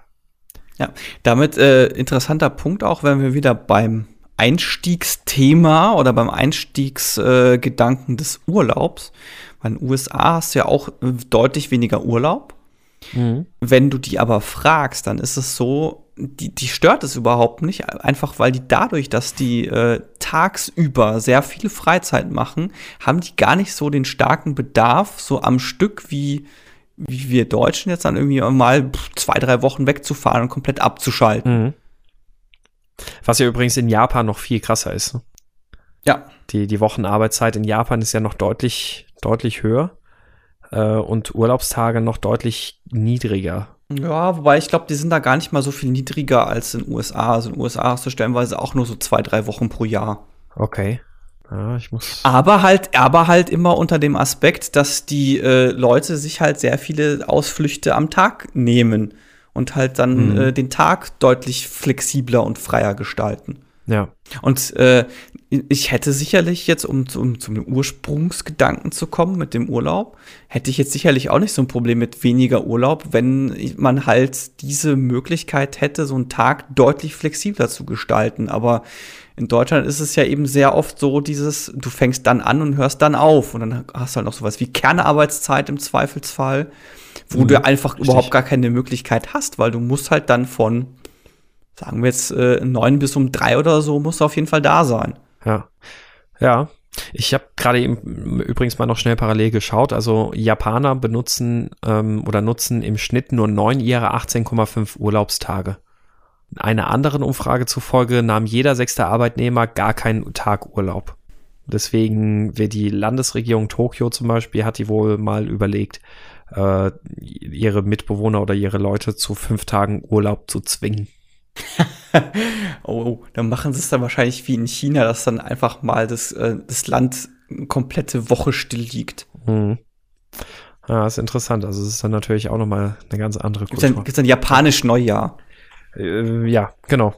Ja, damit äh, interessanter Punkt auch, wenn wir wieder beim Einstiegsthema oder beim Einstiegsgedanken äh, des Urlaubs. Weil in den USA hast du ja auch äh, deutlich weniger Urlaub. Mhm. Wenn du die aber fragst, dann ist es so, die, die stört es überhaupt nicht, einfach weil die dadurch, dass die äh, tagsüber sehr viel Freizeit machen, haben die gar nicht so den starken Bedarf, so am Stück wie, wie wir Deutschen jetzt dann irgendwie mal zwei, drei Wochen wegzufahren und komplett abzuschalten. Mhm. Was ja übrigens in Japan noch viel krasser ist. Ne? Ja. Die, die Wochenarbeitszeit in Japan ist ja noch deutlich, deutlich höher äh, und Urlaubstage noch deutlich niedriger. Ja, wobei ich glaube, die sind da gar nicht mal so viel niedriger als in den USA. Also in den USA hast du stellenweise auch nur so zwei, drei Wochen pro Jahr. Okay. Ja, ich muss. Aber halt, aber halt immer unter dem Aspekt, dass die äh, Leute sich halt sehr viele Ausflüchte am Tag nehmen und halt dann mhm. äh, den Tag deutlich flexibler und freier gestalten. Ja. Und äh, ich hätte sicherlich jetzt, um, um zum Ursprungsgedanken zu kommen mit dem Urlaub, hätte ich jetzt sicherlich auch nicht so ein Problem mit weniger Urlaub, wenn man halt diese Möglichkeit hätte, so einen Tag deutlich flexibler zu gestalten. Aber in Deutschland ist es ja eben sehr oft so, dieses, du fängst dann an und hörst dann auf. Und dann hast du halt noch sowas wie Kernarbeitszeit im Zweifelsfall, wo mhm, du einfach richtig. überhaupt gar keine Möglichkeit hast, weil du musst halt dann von sagen wir jetzt äh, neun bis um drei oder so, muss auf jeden Fall da sein. Ja. Ja. Ich habe gerade übrigens mal noch schnell parallel geschaut. Also Japaner benutzen ähm, oder nutzen im Schnitt nur neun ihrer 18,5 Urlaubstage. Einer anderen Umfrage zufolge nahm jeder sechste Arbeitnehmer gar keinen Tag Urlaub. Deswegen wird die Landesregierung Tokio zum Beispiel, hat die wohl mal überlegt, äh, ihre Mitbewohner oder ihre Leute zu fünf Tagen Urlaub zu zwingen. oh, dann machen sie es dann wahrscheinlich wie in China, dass dann einfach mal das, äh, das Land eine komplette Woche still liegt. Mhm. Ja, ist interessant. Also es ist dann natürlich auch nochmal eine ganz andere Kultur. Gibt es dann, dann japanisch Neujahr? Äh, ja, genau.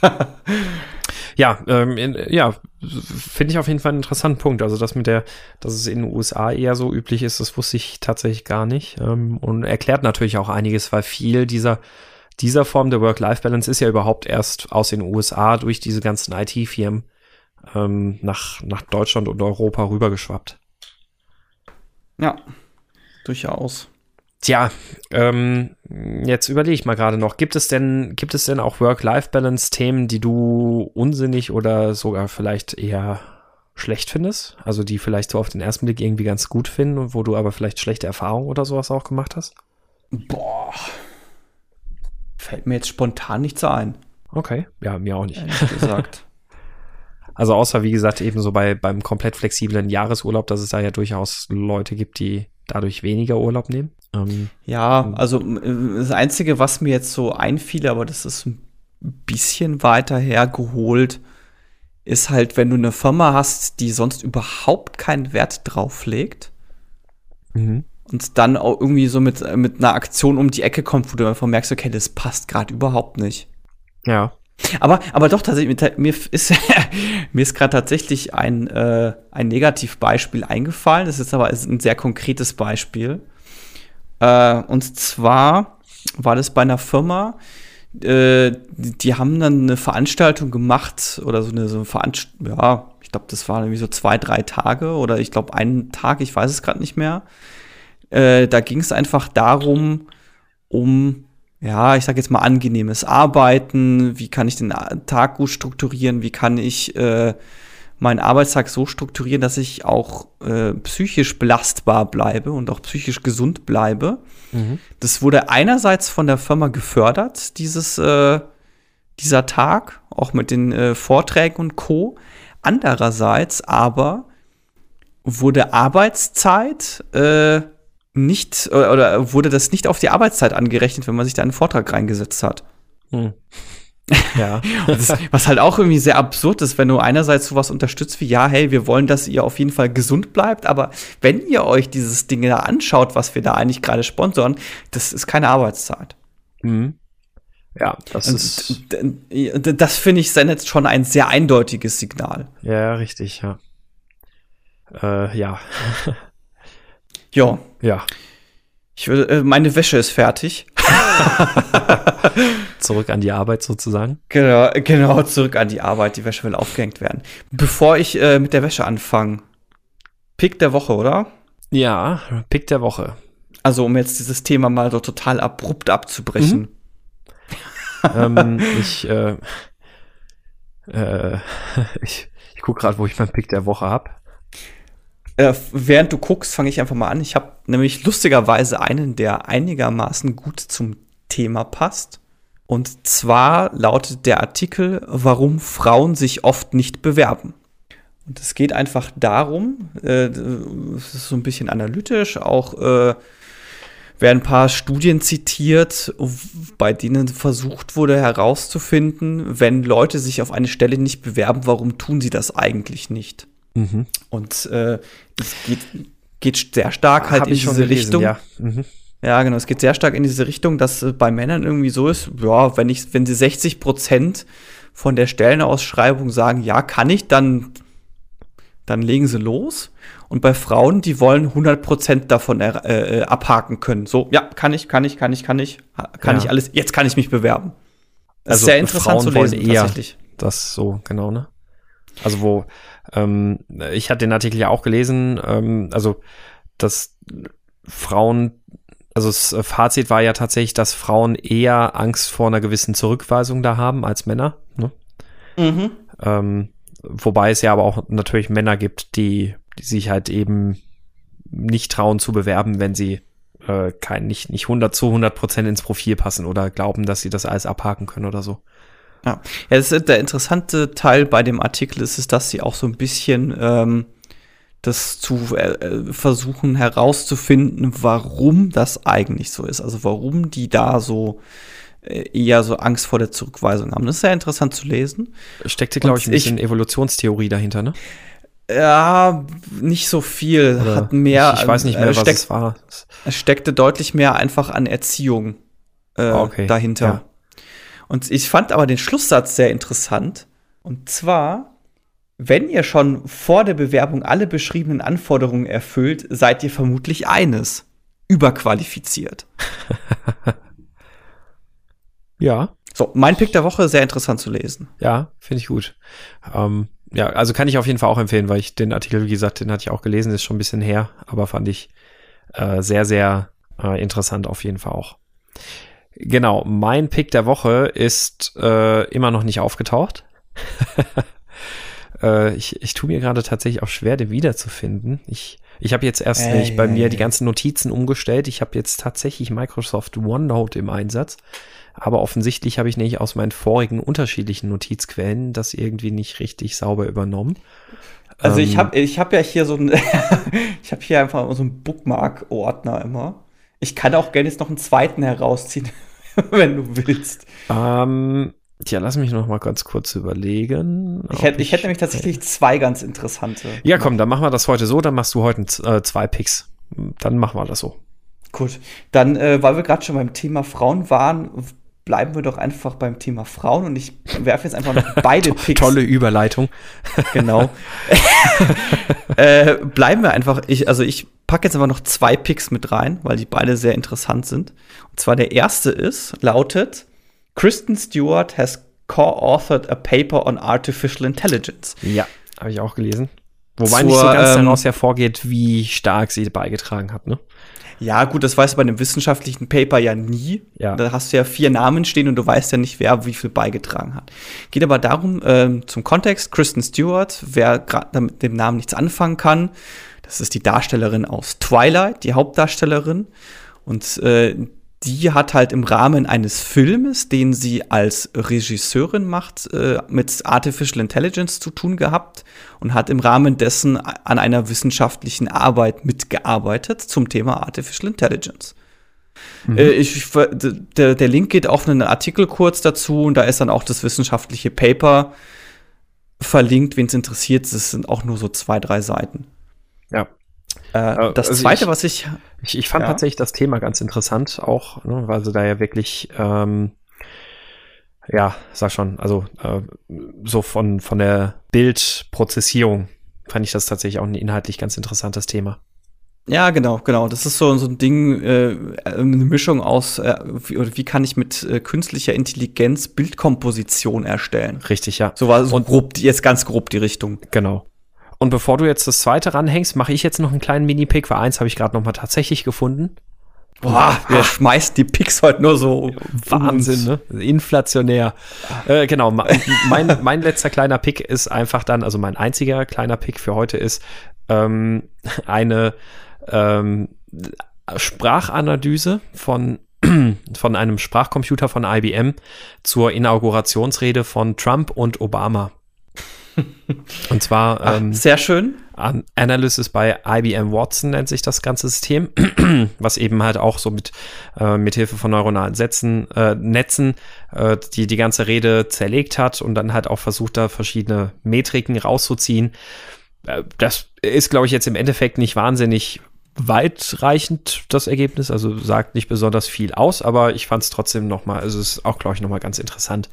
ja, ähm, in, ja, finde ich auf jeden Fall einen interessanten Punkt. Also das mit der, dass es in den USA eher so üblich ist, das wusste ich tatsächlich gar nicht. Ähm, und erklärt natürlich auch einiges, weil viel dieser dieser Form der Work-Life-Balance ist ja überhaupt erst aus den USA durch diese ganzen IT-Firmen ähm, nach, nach Deutschland und Europa rübergeschwappt. Ja, durchaus. Tja, ähm, jetzt überlege ich mal gerade noch, gibt es denn, gibt es denn auch Work-Life-Balance-Themen, die du unsinnig oder sogar vielleicht eher schlecht findest? Also die vielleicht so auf den ersten Blick irgendwie ganz gut finden und wo du aber vielleicht schlechte Erfahrungen oder sowas auch gemacht hast? Boah. Fällt mir jetzt spontan nichts ein. Okay, ja, mir auch nicht. gesagt. also außer, wie gesagt, eben so bei, beim komplett flexiblen Jahresurlaub, dass es da ja durchaus Leute gibt, die dadurch weniger Urlaub nehmen. Ähm, ja, also das Einzige, was mir jetzt so einfiel, aber das ist ein bisschen weiter hergeholt, ist halt, wenn du eine Firma hast, die sonst überhaupt keinen Wert drauf legt. Mhm und dann auch irgendwie so mit, mit einer Aktion um die Ecke kommt, wo du einfach merkst, okay, das passt gerade überhaupt nicht. Ja. Aber, aber doch, tatsächlich, mir ist, mir ist gerade tatsächlich ein, äh, ein Negativbeispiel eingefallen. Das ist aber ein sehr konkretes Beispiel. Äh, und zwar war das bei einer Firma, äh, die haben dann eine Veranstaltung gemacht oder so eine, so eine Veranstaltung, ja, ich glaube, das waren irgendwie so zwei, drei Tage oder ich glaube einen Tag, ich weiß es gerade nicht mehr. Äh, da ging es einfach darum, um, ja, ich sage jetzt mal angenehmes Arbeiten, wie kann ich den Tag gut strukturieren, wie kann ich äh, meinen Arbeitstag so strukturieren, dass ich auch äh, psychisch belastbar bleibe und auch psychisch gesund bleibe. Mhm. Das wurde einerseits von der Firma gefördert, dieses, äh, dieser Tag, auch mit den äh, Vorträgen und Co. Andererseits aber wurde Arbeitszeit äh, nicht oder wurde das nicht auf die Arbeitszeit angerechnet, wenn man sich da einen Vortrag reingesetzt hat. Hm. Ja. das, was halt auch irgendwie sehr absurd ist, wenn du einerseits sowas unterstützt wie, ja, hey, wir wollen, dass ihr auf jeden Fall gesund bleibt, aber wenn ihr euch dieses Ding da anschaut, was wir da eigentlich gerade sponsern, das ist keine Arbeitszeit. Mhm. Ja, das Und, ist. Das finde ich sendet schon ein sehr eindeutiges Signal. Ja, richtig, ja. Äh, ja. Ja. Ja. Ich würde, äh, meine Wäsche ist fertig. Zurück an die Arbeit sozusagen. Genau, genau, zurück an die Arbeit. Die Wäsche will aufgehängt werden. Bevor ich äh, mit der Wäsche anfange, Pick der Woche, oder? Ja, Pick der Woche. Also, um jetzt dieses Thema mal so total abrupt abzubrechen. Mhm. ähm, ich, äh, äh, ich, ich gucke gerade, wo ich meinen Pick der Woche hab. Äh, während du guckst, fange ich einfach mal an. Ich habe nämlich lustigerweise einen, der einigermaßen gut zum Thema passt. Und zwar lautet der Artikel, warum Frauen sich oft nicht bewerben. Und es geht einfach darum, äh, es ist so ein bisschen analytisch, auch äh, werden ein paar Studien zitiert, bei denen versucht wurde herauszufinden, wenn Leute sich auf eine Stelle nicht bewerben, warum tun sie das eigentlich nicht? Mhm. Und äh, es geht, geht sehr stark halt Hab in diese gelesen, Richtung. Ja. Mhm. ja. genau. Es geht sehr stark in diese Richtung, dass äh, bei Männern irgendwie so ist, ja, wenn ich, wenn sie 60 Prozent von der Stellenausschreibung sagen, ja, kann ich, dann, dann legen sie los. Und bei Frauen, die wollen 100 Prozent davon äh, äh, abhaken können. So, ja, kann ich, kann ich, kann ich, kann ich, kann ja. ich alles, jetzt kann ich mich bewerben. Das also ist sehr interessant Frauen zu lesen, eher tatsächlich. Das so, genau, ne? Also wo, ähm, ich hatte den Artikel ja auch gelesen, ähm, also dass Frauen, also das Fazit war ja tatsächlich, dass Frauen eher Angst vor einer gewissen Zurückweisung da haben als Männer. Ne? Mhm. Ähm, wobei es ja aber auch natürlich Männer gibt, die, die sich halt eben nicht trauen zu bewerben, wenn sie äh, kein, nicht, nicht 100 zu 100 Prozent ins Profil passen oder glauben, dass sie das alles abhaken können oder so. Ja, ja das ist der interessante Teil bei dem Artikel ist, ist dass sie auch so ein bisschen ähm, das zu äh, äh, versuchen herauszufinden, warum das eigentlich so ist. Also warum die da so äh, eher so Angst vor der Zurückweisung haben. Das ist sehr interessant zu lesen. Steckte, glaube ich, ein bisschen ich, Evolutionstheorie dahinter, ne? Ja, nicht so viel. Oder Hat mehr. Ich, ich weiß nicht mehr, äh, was es war. Es steckte deutlich mehr einfach an Erziehung äh, okay. dahinter. Ja. Und ich fand aber den Schlusssatz sehr interessant. Und zwar, wenn ihr schon vor der Bewerbung alle beschriebenen Anforderungen erfüllt, seid ihr vermutlich eines. Überqualifiziert. ja. So, mein Pick der Woche, sehr interessant zu lesen. Ja, finde ich gut. Ähm, ja, also kann ich auf jeden Fall auch empfehlen, weil ich den Artikel, wie gesagt, den hatte ich auch gelesen, ist schon ein bisschen her, aber fand ich äh, sehr, sehr äh, interessant auf jeden Fall auch. Genau, mein Pick der Woche ist äh, immer noch nicht aufgetaucht. äh, ich, ich tue mir gerade tatsächlich auch schwer, den wiederzufinden. Ich, ich habe jetzt erst äh, nicht bei mir die ganzen Notizen umgestellt. Ich habe jetzt tatsächlich Microsoft OneNote im Einsatz. Aber offensichtlich habe ich nicht aus meinen vorigen unterschiedlichen Notizquellen das irgendwie nicht richtig sauber übernommen. Also ich habe ähm, ich hab ja hier so ein, ich habe hier einfach so einen Bookmark-Ordner immer. Ich kann auch gerne jetzt noch einen zweiten herausziehen, wenn du willst. Ähm, tja, lass mich noch mal ganz kurz überlegen. Ich hätte, ich hätte nämlich tatsächlich zwei ganz interessante. Ja, komm, dann machen wir das heute so. Dann machst du heute äh, zwei Picks. Dann machen wir das so. Gut, dann, äh, weil wir gerade schon beim Thema Frauen waren, bleiben wir doch einfach beim Thema Frauen und ich werfe jetzt einfach noch beide Picks. Tolle Überleitung. Genau. äh, bleiben wir einfach, ich, also ich packe jetzt einfach noch zwei Picks mit rein, weil die beide sehr interessant sind. Und zwar der erste ist, lautet, Kristen Stewart has co-authored a paper on artificial intelligence. Ja, habe ich auch gelesen. Wobei Zur, nicht so ganz ähm, daraus hervorgeht, wie stark sie beigetragen hat, ne? Ja, gut, das weißt du bei einem wissenschaftlichen Paper ja nie. Ja. Da hast du ja vier Namen stehen und du weißt ja nicht, wer wie viel beigetragen hat. Geht aber darum, ähm, zum Kontext, Kristen Stewart, wer gerade mit dem Namen nichts anfangen kann, das ist die Darstellerin aus Twilight, die Hauptdarstellerin. Und äh, die hat halt im Rahmen eines Filmes, den sie als Regisseurin macht, äh, mit Artificial Intelligence zu tun gehabt und hat im Rahmen dessen an einer wissenschaftlichen Arbeit mitgearbeitet zum Thema Artificial Intelligence. Mhm. Äh, ich, der, der Link geht auf einen Artikel kurz dazu und da ist dann auch das wissenschaftliche Paper verlinkt, wen es interessiert. Das sind auch nur so zwei, drei Seiten. Ja. Äh, äh, das also zweite, ich, was ich. Ich, ich fand ja. tatsächlich das Thema ganz interessant, auch, ne, weil sie da ja wirklich, ähm, ja, sag schon, also äh, so von, von der Bildprozessierung fand ich das tatsächlich auch ein inhaltlich ganz interessantes Thema. Ja, genau, genau. Das ist so, so ein Ding, äh, eine Mischung aus, äh, wie, oder wie kann ich mit äh, künstlicher Intelligenz Bildkomposition erstellen? Richtig, ja. So war so und grob, jetzt ganz grob die Richtung. Genau. Und bevor du jetzt das zweite ranhängst, mache ich jetzt noch einen kleinen Mini-Pick, weil eins habe ich gerade noch mal tatsächlich gefunden. Boah, wir schmeißen die Picks heute nur so. Wahnsinn, ne? Inflationär. Äh, genau, mein, mein letzter kleiner Pick ist einfach dann, also mein einziger kleiner Pick für heute ist ähm, eine ähm, Sprachanalyse von, von einem Sprachcomputer von IBM zur Inaugurationsrede von Trump und Obama. Und zwar Ach, ähm, sehr schön. Analysis bei IBM Watson nennt sich das ganze System, was eben halt auch so mit äh, mit Hilfe von neuronalen Sätzen, äh, Netzen äh, die die ganze Rede zerlegt hat und dann halt auch versucht da verschiedene Metriken rauszuziehen. Äh, das ist glaube ich jetzt im Endeffekt nicht wahnsinnig weitreichend das Ergebnis, also sagt nicht besonders viel aus, aber ich fand es trotzdem noch mal, also es ist auch glaube ich noch mal ganz interessant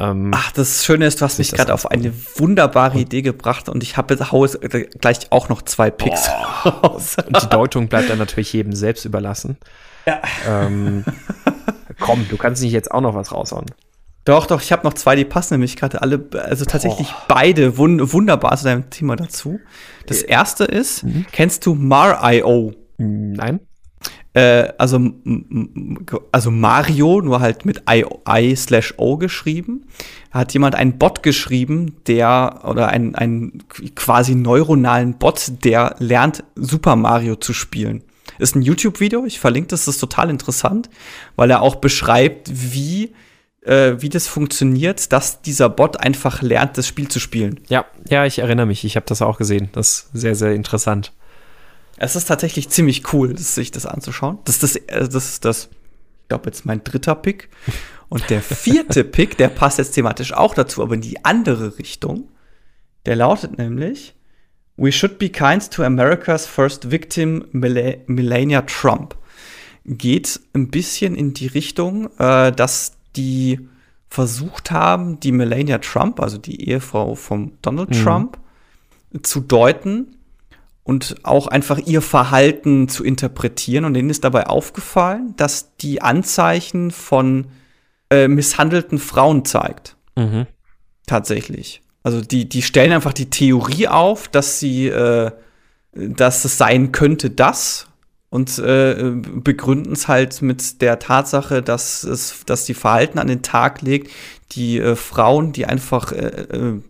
ähm, Ach, das Schöne ist, du hast mich gerade auf eine wunderbare Idee gebracht und ich habe jetzt haue gleich auch noch zwei Picks raus. Und die Deutung bleibt dann natürlich jedem selbst überlassen. Ja. Ähm, komm, du kannst nicht jetzt auch noch was raushauen. Doch, doch, ich habe noch zwei, die passen nämlich gerade alle, also tatsächlich oh. beide wun wunderbar zu deinem Thema dazu. Das erste ist, mhm. kennst du Mar.io? Nein. Äh, also, also Mario, nur halt mit I, slash O geschrieben, hat jemand einen Bot geschrieben, der, oder einen, einen quasi neuronalen Bot, der lernt, Super Mario zu spielen. Ist ein YouTube-Video, ich verlinke das, das ist total interessant, weil er auch beschreibt, wie äh, wie das funktioniert, dass dieser Bot einfach lernt, das Spiel zu spielen. Ja, ja, ich erinnere mich. Ich habe das auch gesehen. Das ist sehr, sehr interessant. Es ist tatsächlich ziemlich cool, sich das anzuschauen. Das ist das, äh, das, ist das ich glaube, jetzt mein dritter Pick. Und der vierte Pick, der passt jetzt thematisch auch dazu, aber in die andere Richtung. Der lautet nämlich: We should be kind to America's first victim, Melania Trump. Geht ein bisschen in die Richtung, äh, dass die versucht haben, die Melania Trump, also die Ehefrau von Donald mhm. Trump, zu deuten und auch einfach ihr Verhalten zu interpretieren. Und denen ist dabei aufgefallen, dass die Anzeichen von äh, misshandelten Frauen zeigt. Mhm. Tatsächlich. Also die, die stellen einfach die Theorie auf, dass sie, äh, dass es sein könnte, das und äh, begründen es halt mit der Tatsache, dass es, dass die Verhalten an den Tag legt, die äh, Frauen, die einfach äh, äh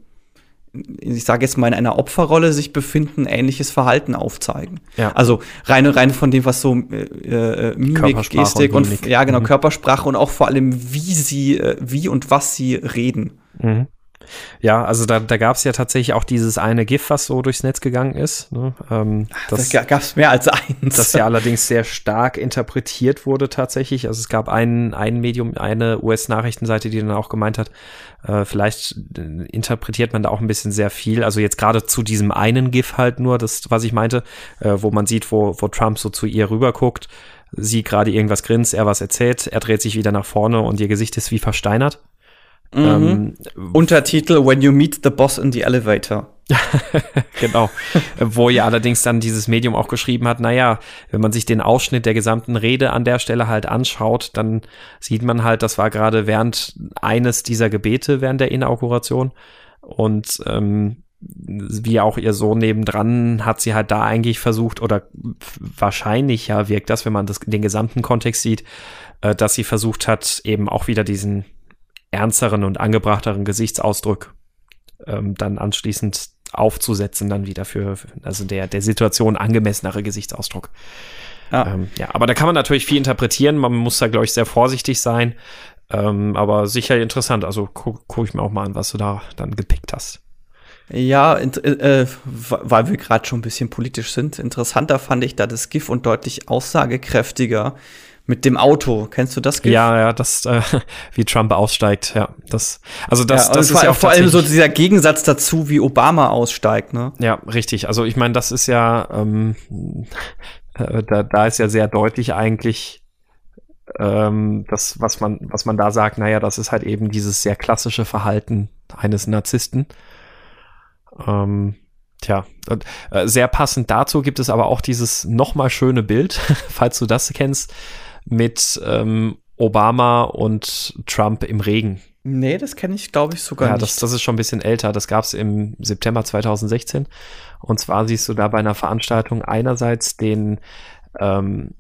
ich sage jetzt mal, in einer Opferrolle sich befinden, ähnliches Verhalten aufzeigen. Ja. Also rein, rein von dem, was so äh, äh Mimik, Gestik und, und, ja genau, mhm. Körpersprache und auch vor allem, wie sie, äh, wie und was sie reden. Mhm. Ja, also da, da gab es ja tatsächlich auch dieses eine GIF, was so durchs Netz gegangen ist. Ne? Ähm, das, da gab es mehr als eins. Das ja allerdings sehr stark interpretiert wurde tatsächlich. Also es gab ein, ein Medium, eine US-Nachrichtenseite, die dann auch gemeint hat, äh, vielleicht äh, interpretiert man da auch ein bisschen sehr viel. Also jetzt gerade zu diesem einen GIF halt nur, das, was ich meinte, äh, wo man sieht, wo, wo Trump so zu ihr rüber guckt sie gerade irgendwas grinst, er was erzählt, er dreht sich wieder nach vorne und ihr Gesicht ist wie versteinert. Mhm. Ähm, Untertitel When you meet the boss in the elevator. genau. Wo ja allerdings dann dieses Medium auch geschrieben hat, naja, wenn man sich den Ausschnitt der gesamten Rede an der Stelle halt anschaut, dann sieht man halt, das war gerade während eines dieser Gebete während der Inauguration. Und ähm, wie auch ihr Sohn nebendran hat sie halt da eigentlich versucht, oder wahrscheinlich ja wirkt das, wenn man das, den gesamten Kontext sieht, äh, dass sie versucht hat, eben auch wieder diesen ernsteren und angebrachteren Gesichtsausdruck ähm, dann anschließend aufzusetzen, dann wieder für, also der, der Situation angemessenere Gesichtsausdruck. Ja. Ähm, ja, aber da kann man natürlich viel interpretieren. Man muss da, glaube ich, sehr vorsichtig sein. Ähm, aber sicher interessant. Also gucke guck ich mir auch mal an, was du da dann gepickt hast. Ja, äh, äh, weil wir gerade schon ein bisschen politisch sind. Interessanter fand ich da das GIF und deutlich aussagekräftiger mit dem Auto. Kennst du das? GIF? Ja, ja, das, äh, wie Trump aussteigt, ja. Das, also das, ja, das ist ja auch vor allem so dieser Gegensatz dazu, wie Obama aussteigt, ne? Ja, richtig. Also ich meine, das ist ja, ähm, äh, da, da ist ja sehr deutlich eigentlich ähm, das, was man, was man da sagt, naja, das ist halt eben dieses sehr klassische Verhalten eines Narzissten. Ähm, Tja, äh, sehr passend dazu gibt es aber auch dieses nochmal schöne Bild, falls du das kennst, mit ähm, Obama und Trump im Regen. Nee, das kenne ich, glaube ich, sogar ja, nicht. Das, das ist schon ein bisschen älter. Das gab es im September 2016. Und zwar siehst du da bei einer Veranstaltung einerseits den ähm,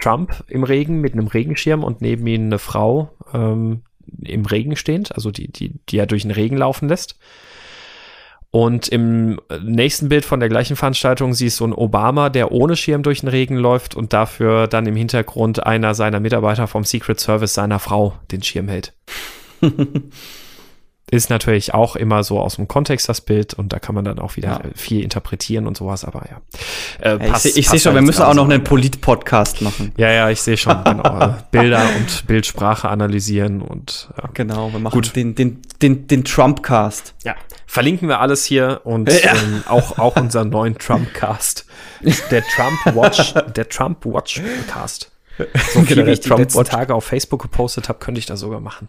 Trump im Regen mit einem Regenschirm und neben ihm eine Frau ähm, im Regen stehend, also die, die, die er durch den Regen laufen lässt. Und im nächsten Bild von der gleichen Veranstaltung siehst du einen Obama, der ohne Schirm durch den Regen läuft und dafür dann im Hintergrund einer seiner Mitarbeiter vom Secret Service seiner Frau den Schirm hält. ist natürlich auch immer so aus dem Kontext das Bild und da kann man dann auch wieder ja. viel interpretieren und sowas, aber ja. Äh, pass, ich, ich sehe schon, wir müssen auch noch einen Polit-Podcast machen. Ja, ja, ich sehe schon, genau. Bilder und Bildsprache analysieren und ja. Genau, wir machen Gut. den, den, den, den Trump-Cast. Ja, verlinken wir alles hier und ja. ähm, auch, auch unseren neuen Trump-Cast. Der Trump-Watch, der Trump-Watch-Cast. So viel, wie ich die letzten Tage auf Facebook gepostet habe, könnte ich das sogar machen.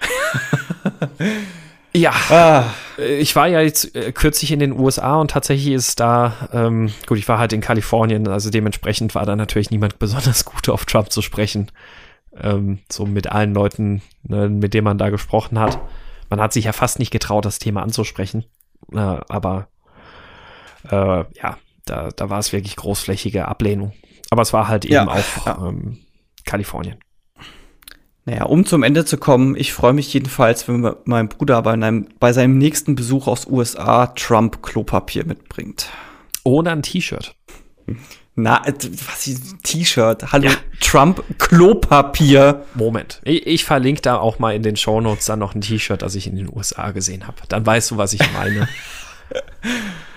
ja, ah. ich war ja jetzt äh, kürzlich in den USA und tatsächlich ist da, ähm, gut, ich war halt in Kalifornien, also dementsprechend war da natürlich niemand besonders gut auf Trump zu sprechen. Ähm, so mit allen Leuten, ne, mit denen man da gesprochen hat. Man hat sich ja fast nicht getraut, das Thema anzusprechen. Äh, aber äh, ja, da, da war es wirklich großflächige Ablehnung. Aber es war halt eben ja, auch. Ähm, Kalifornien. Naja, um zum Ende zu kommen, ich freue mich jedenfalls, wenn mein Bruder bei, einem, bei seinem nächsten Besuch aus USA Trump Klopapier mitbringt. Oder ein T-Shirt. Na, äh, was ist ein T-Shirt? Hallo, ja. Trump Klopapier. Moment. Ich, ich, verlinke da auch mal in den Shownotes dann noch ein T-Shirt, das ich in den USA gesehen habe. Dann weißt du, was ich meine.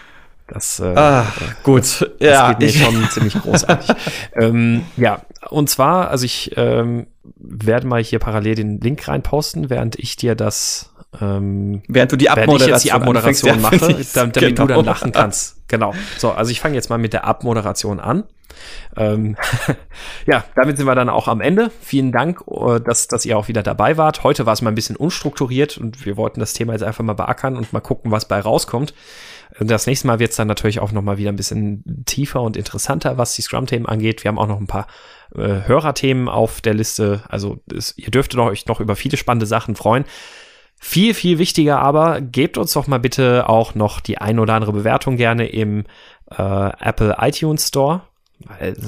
Das, äh, ah, gut. Das, das ja, geht mir schon ziemlich großartig. ähm, ja, und zwar, also ich ähm, werde mal hier parallel den Link reinposten, während ich dir das ähm, Während du die Abmoderation, ich die Abmoderation mache, damit, damit genau. du dann genau. lachen kannst. Genau. So, also ich fange jetzt mal mit der Abmoderation an. Ähm, ja, damit sind wir dann auch am Ende. Vielen Dank, äh, dass, dass ihr auch wieder dabei wart. Heute war es mal ein bisschen unstrukturiert und wir wollten das Thema jetzt einfach mal beackern und mal gucken, was bei rauskommt. Das nächste Mal wird es dann natürlich auch noch mal wieder ein bisschen tiefer und interessanter, was die Scrum-Themen angeht. Wir haben auch noch ein paar äh, Hörerthemen auf der Liste. Also es, ihr dürftet euch noch über viele spannende Sachen freuen. Viel, viel wichtiger aber, gebt uns doch mal bitte auch noch die ein oder andere Bewertung gerne im äh, Apple iTunes Store.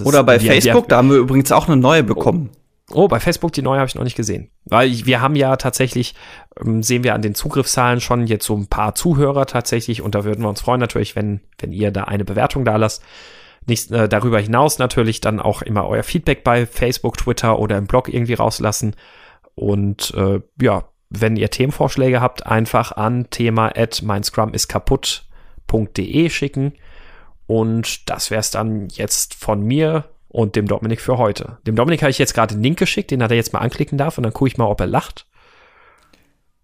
Oder bei wir, Facebook, wir, da haben wir übrigens auch eine neue bekommen. Oh, bei Facebook die neue habe ich noch nicht gesehen. Weil ich, wir haben ja tatsächlich, ähm, sehen wir an den Zugriffszahlen schon jetzt so ein paar Zuhörer tatsächlich und da würden wir uns freuen natürlich, wenn, wenn ihr da eine Bewertung da lasst. Nicht, äh, darüber hinaus natürlich dann auch immer euer Feedback bei Facebook, Twitter oder im Blog irgendwie rauslassen. Und äh, ja, wenn ihr Themenvorschläge habt, einfach an thema at meinscrumiskaputt.de schicken. Und das wäre es dann jetzt von mir und dem Dominik für heute. Dem Dominik habe ich jetzt gerade den Link geschickt, den hat er jetzt mal anklicken darf und dann gucke ich mal, ob er lacht.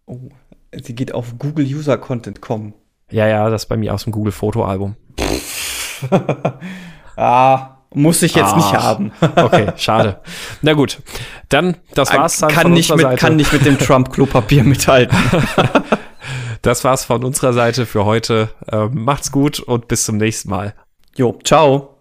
Oh, sie geht auf Google User Content kommen. Ja, ja, das ist bei mir aus dem Google Fotoalbum. ah, muss ich jetzt ah, nicht haben. okay, schade. Na gut, dann, das war's dann kann von nicht mit, Seite. Kann nicht mit dem Trump-Klopapier mithalten. das war's von unserer Seite für heute. Ähm, macht's gut und bis zum nächsten Mal. Jo, ciao.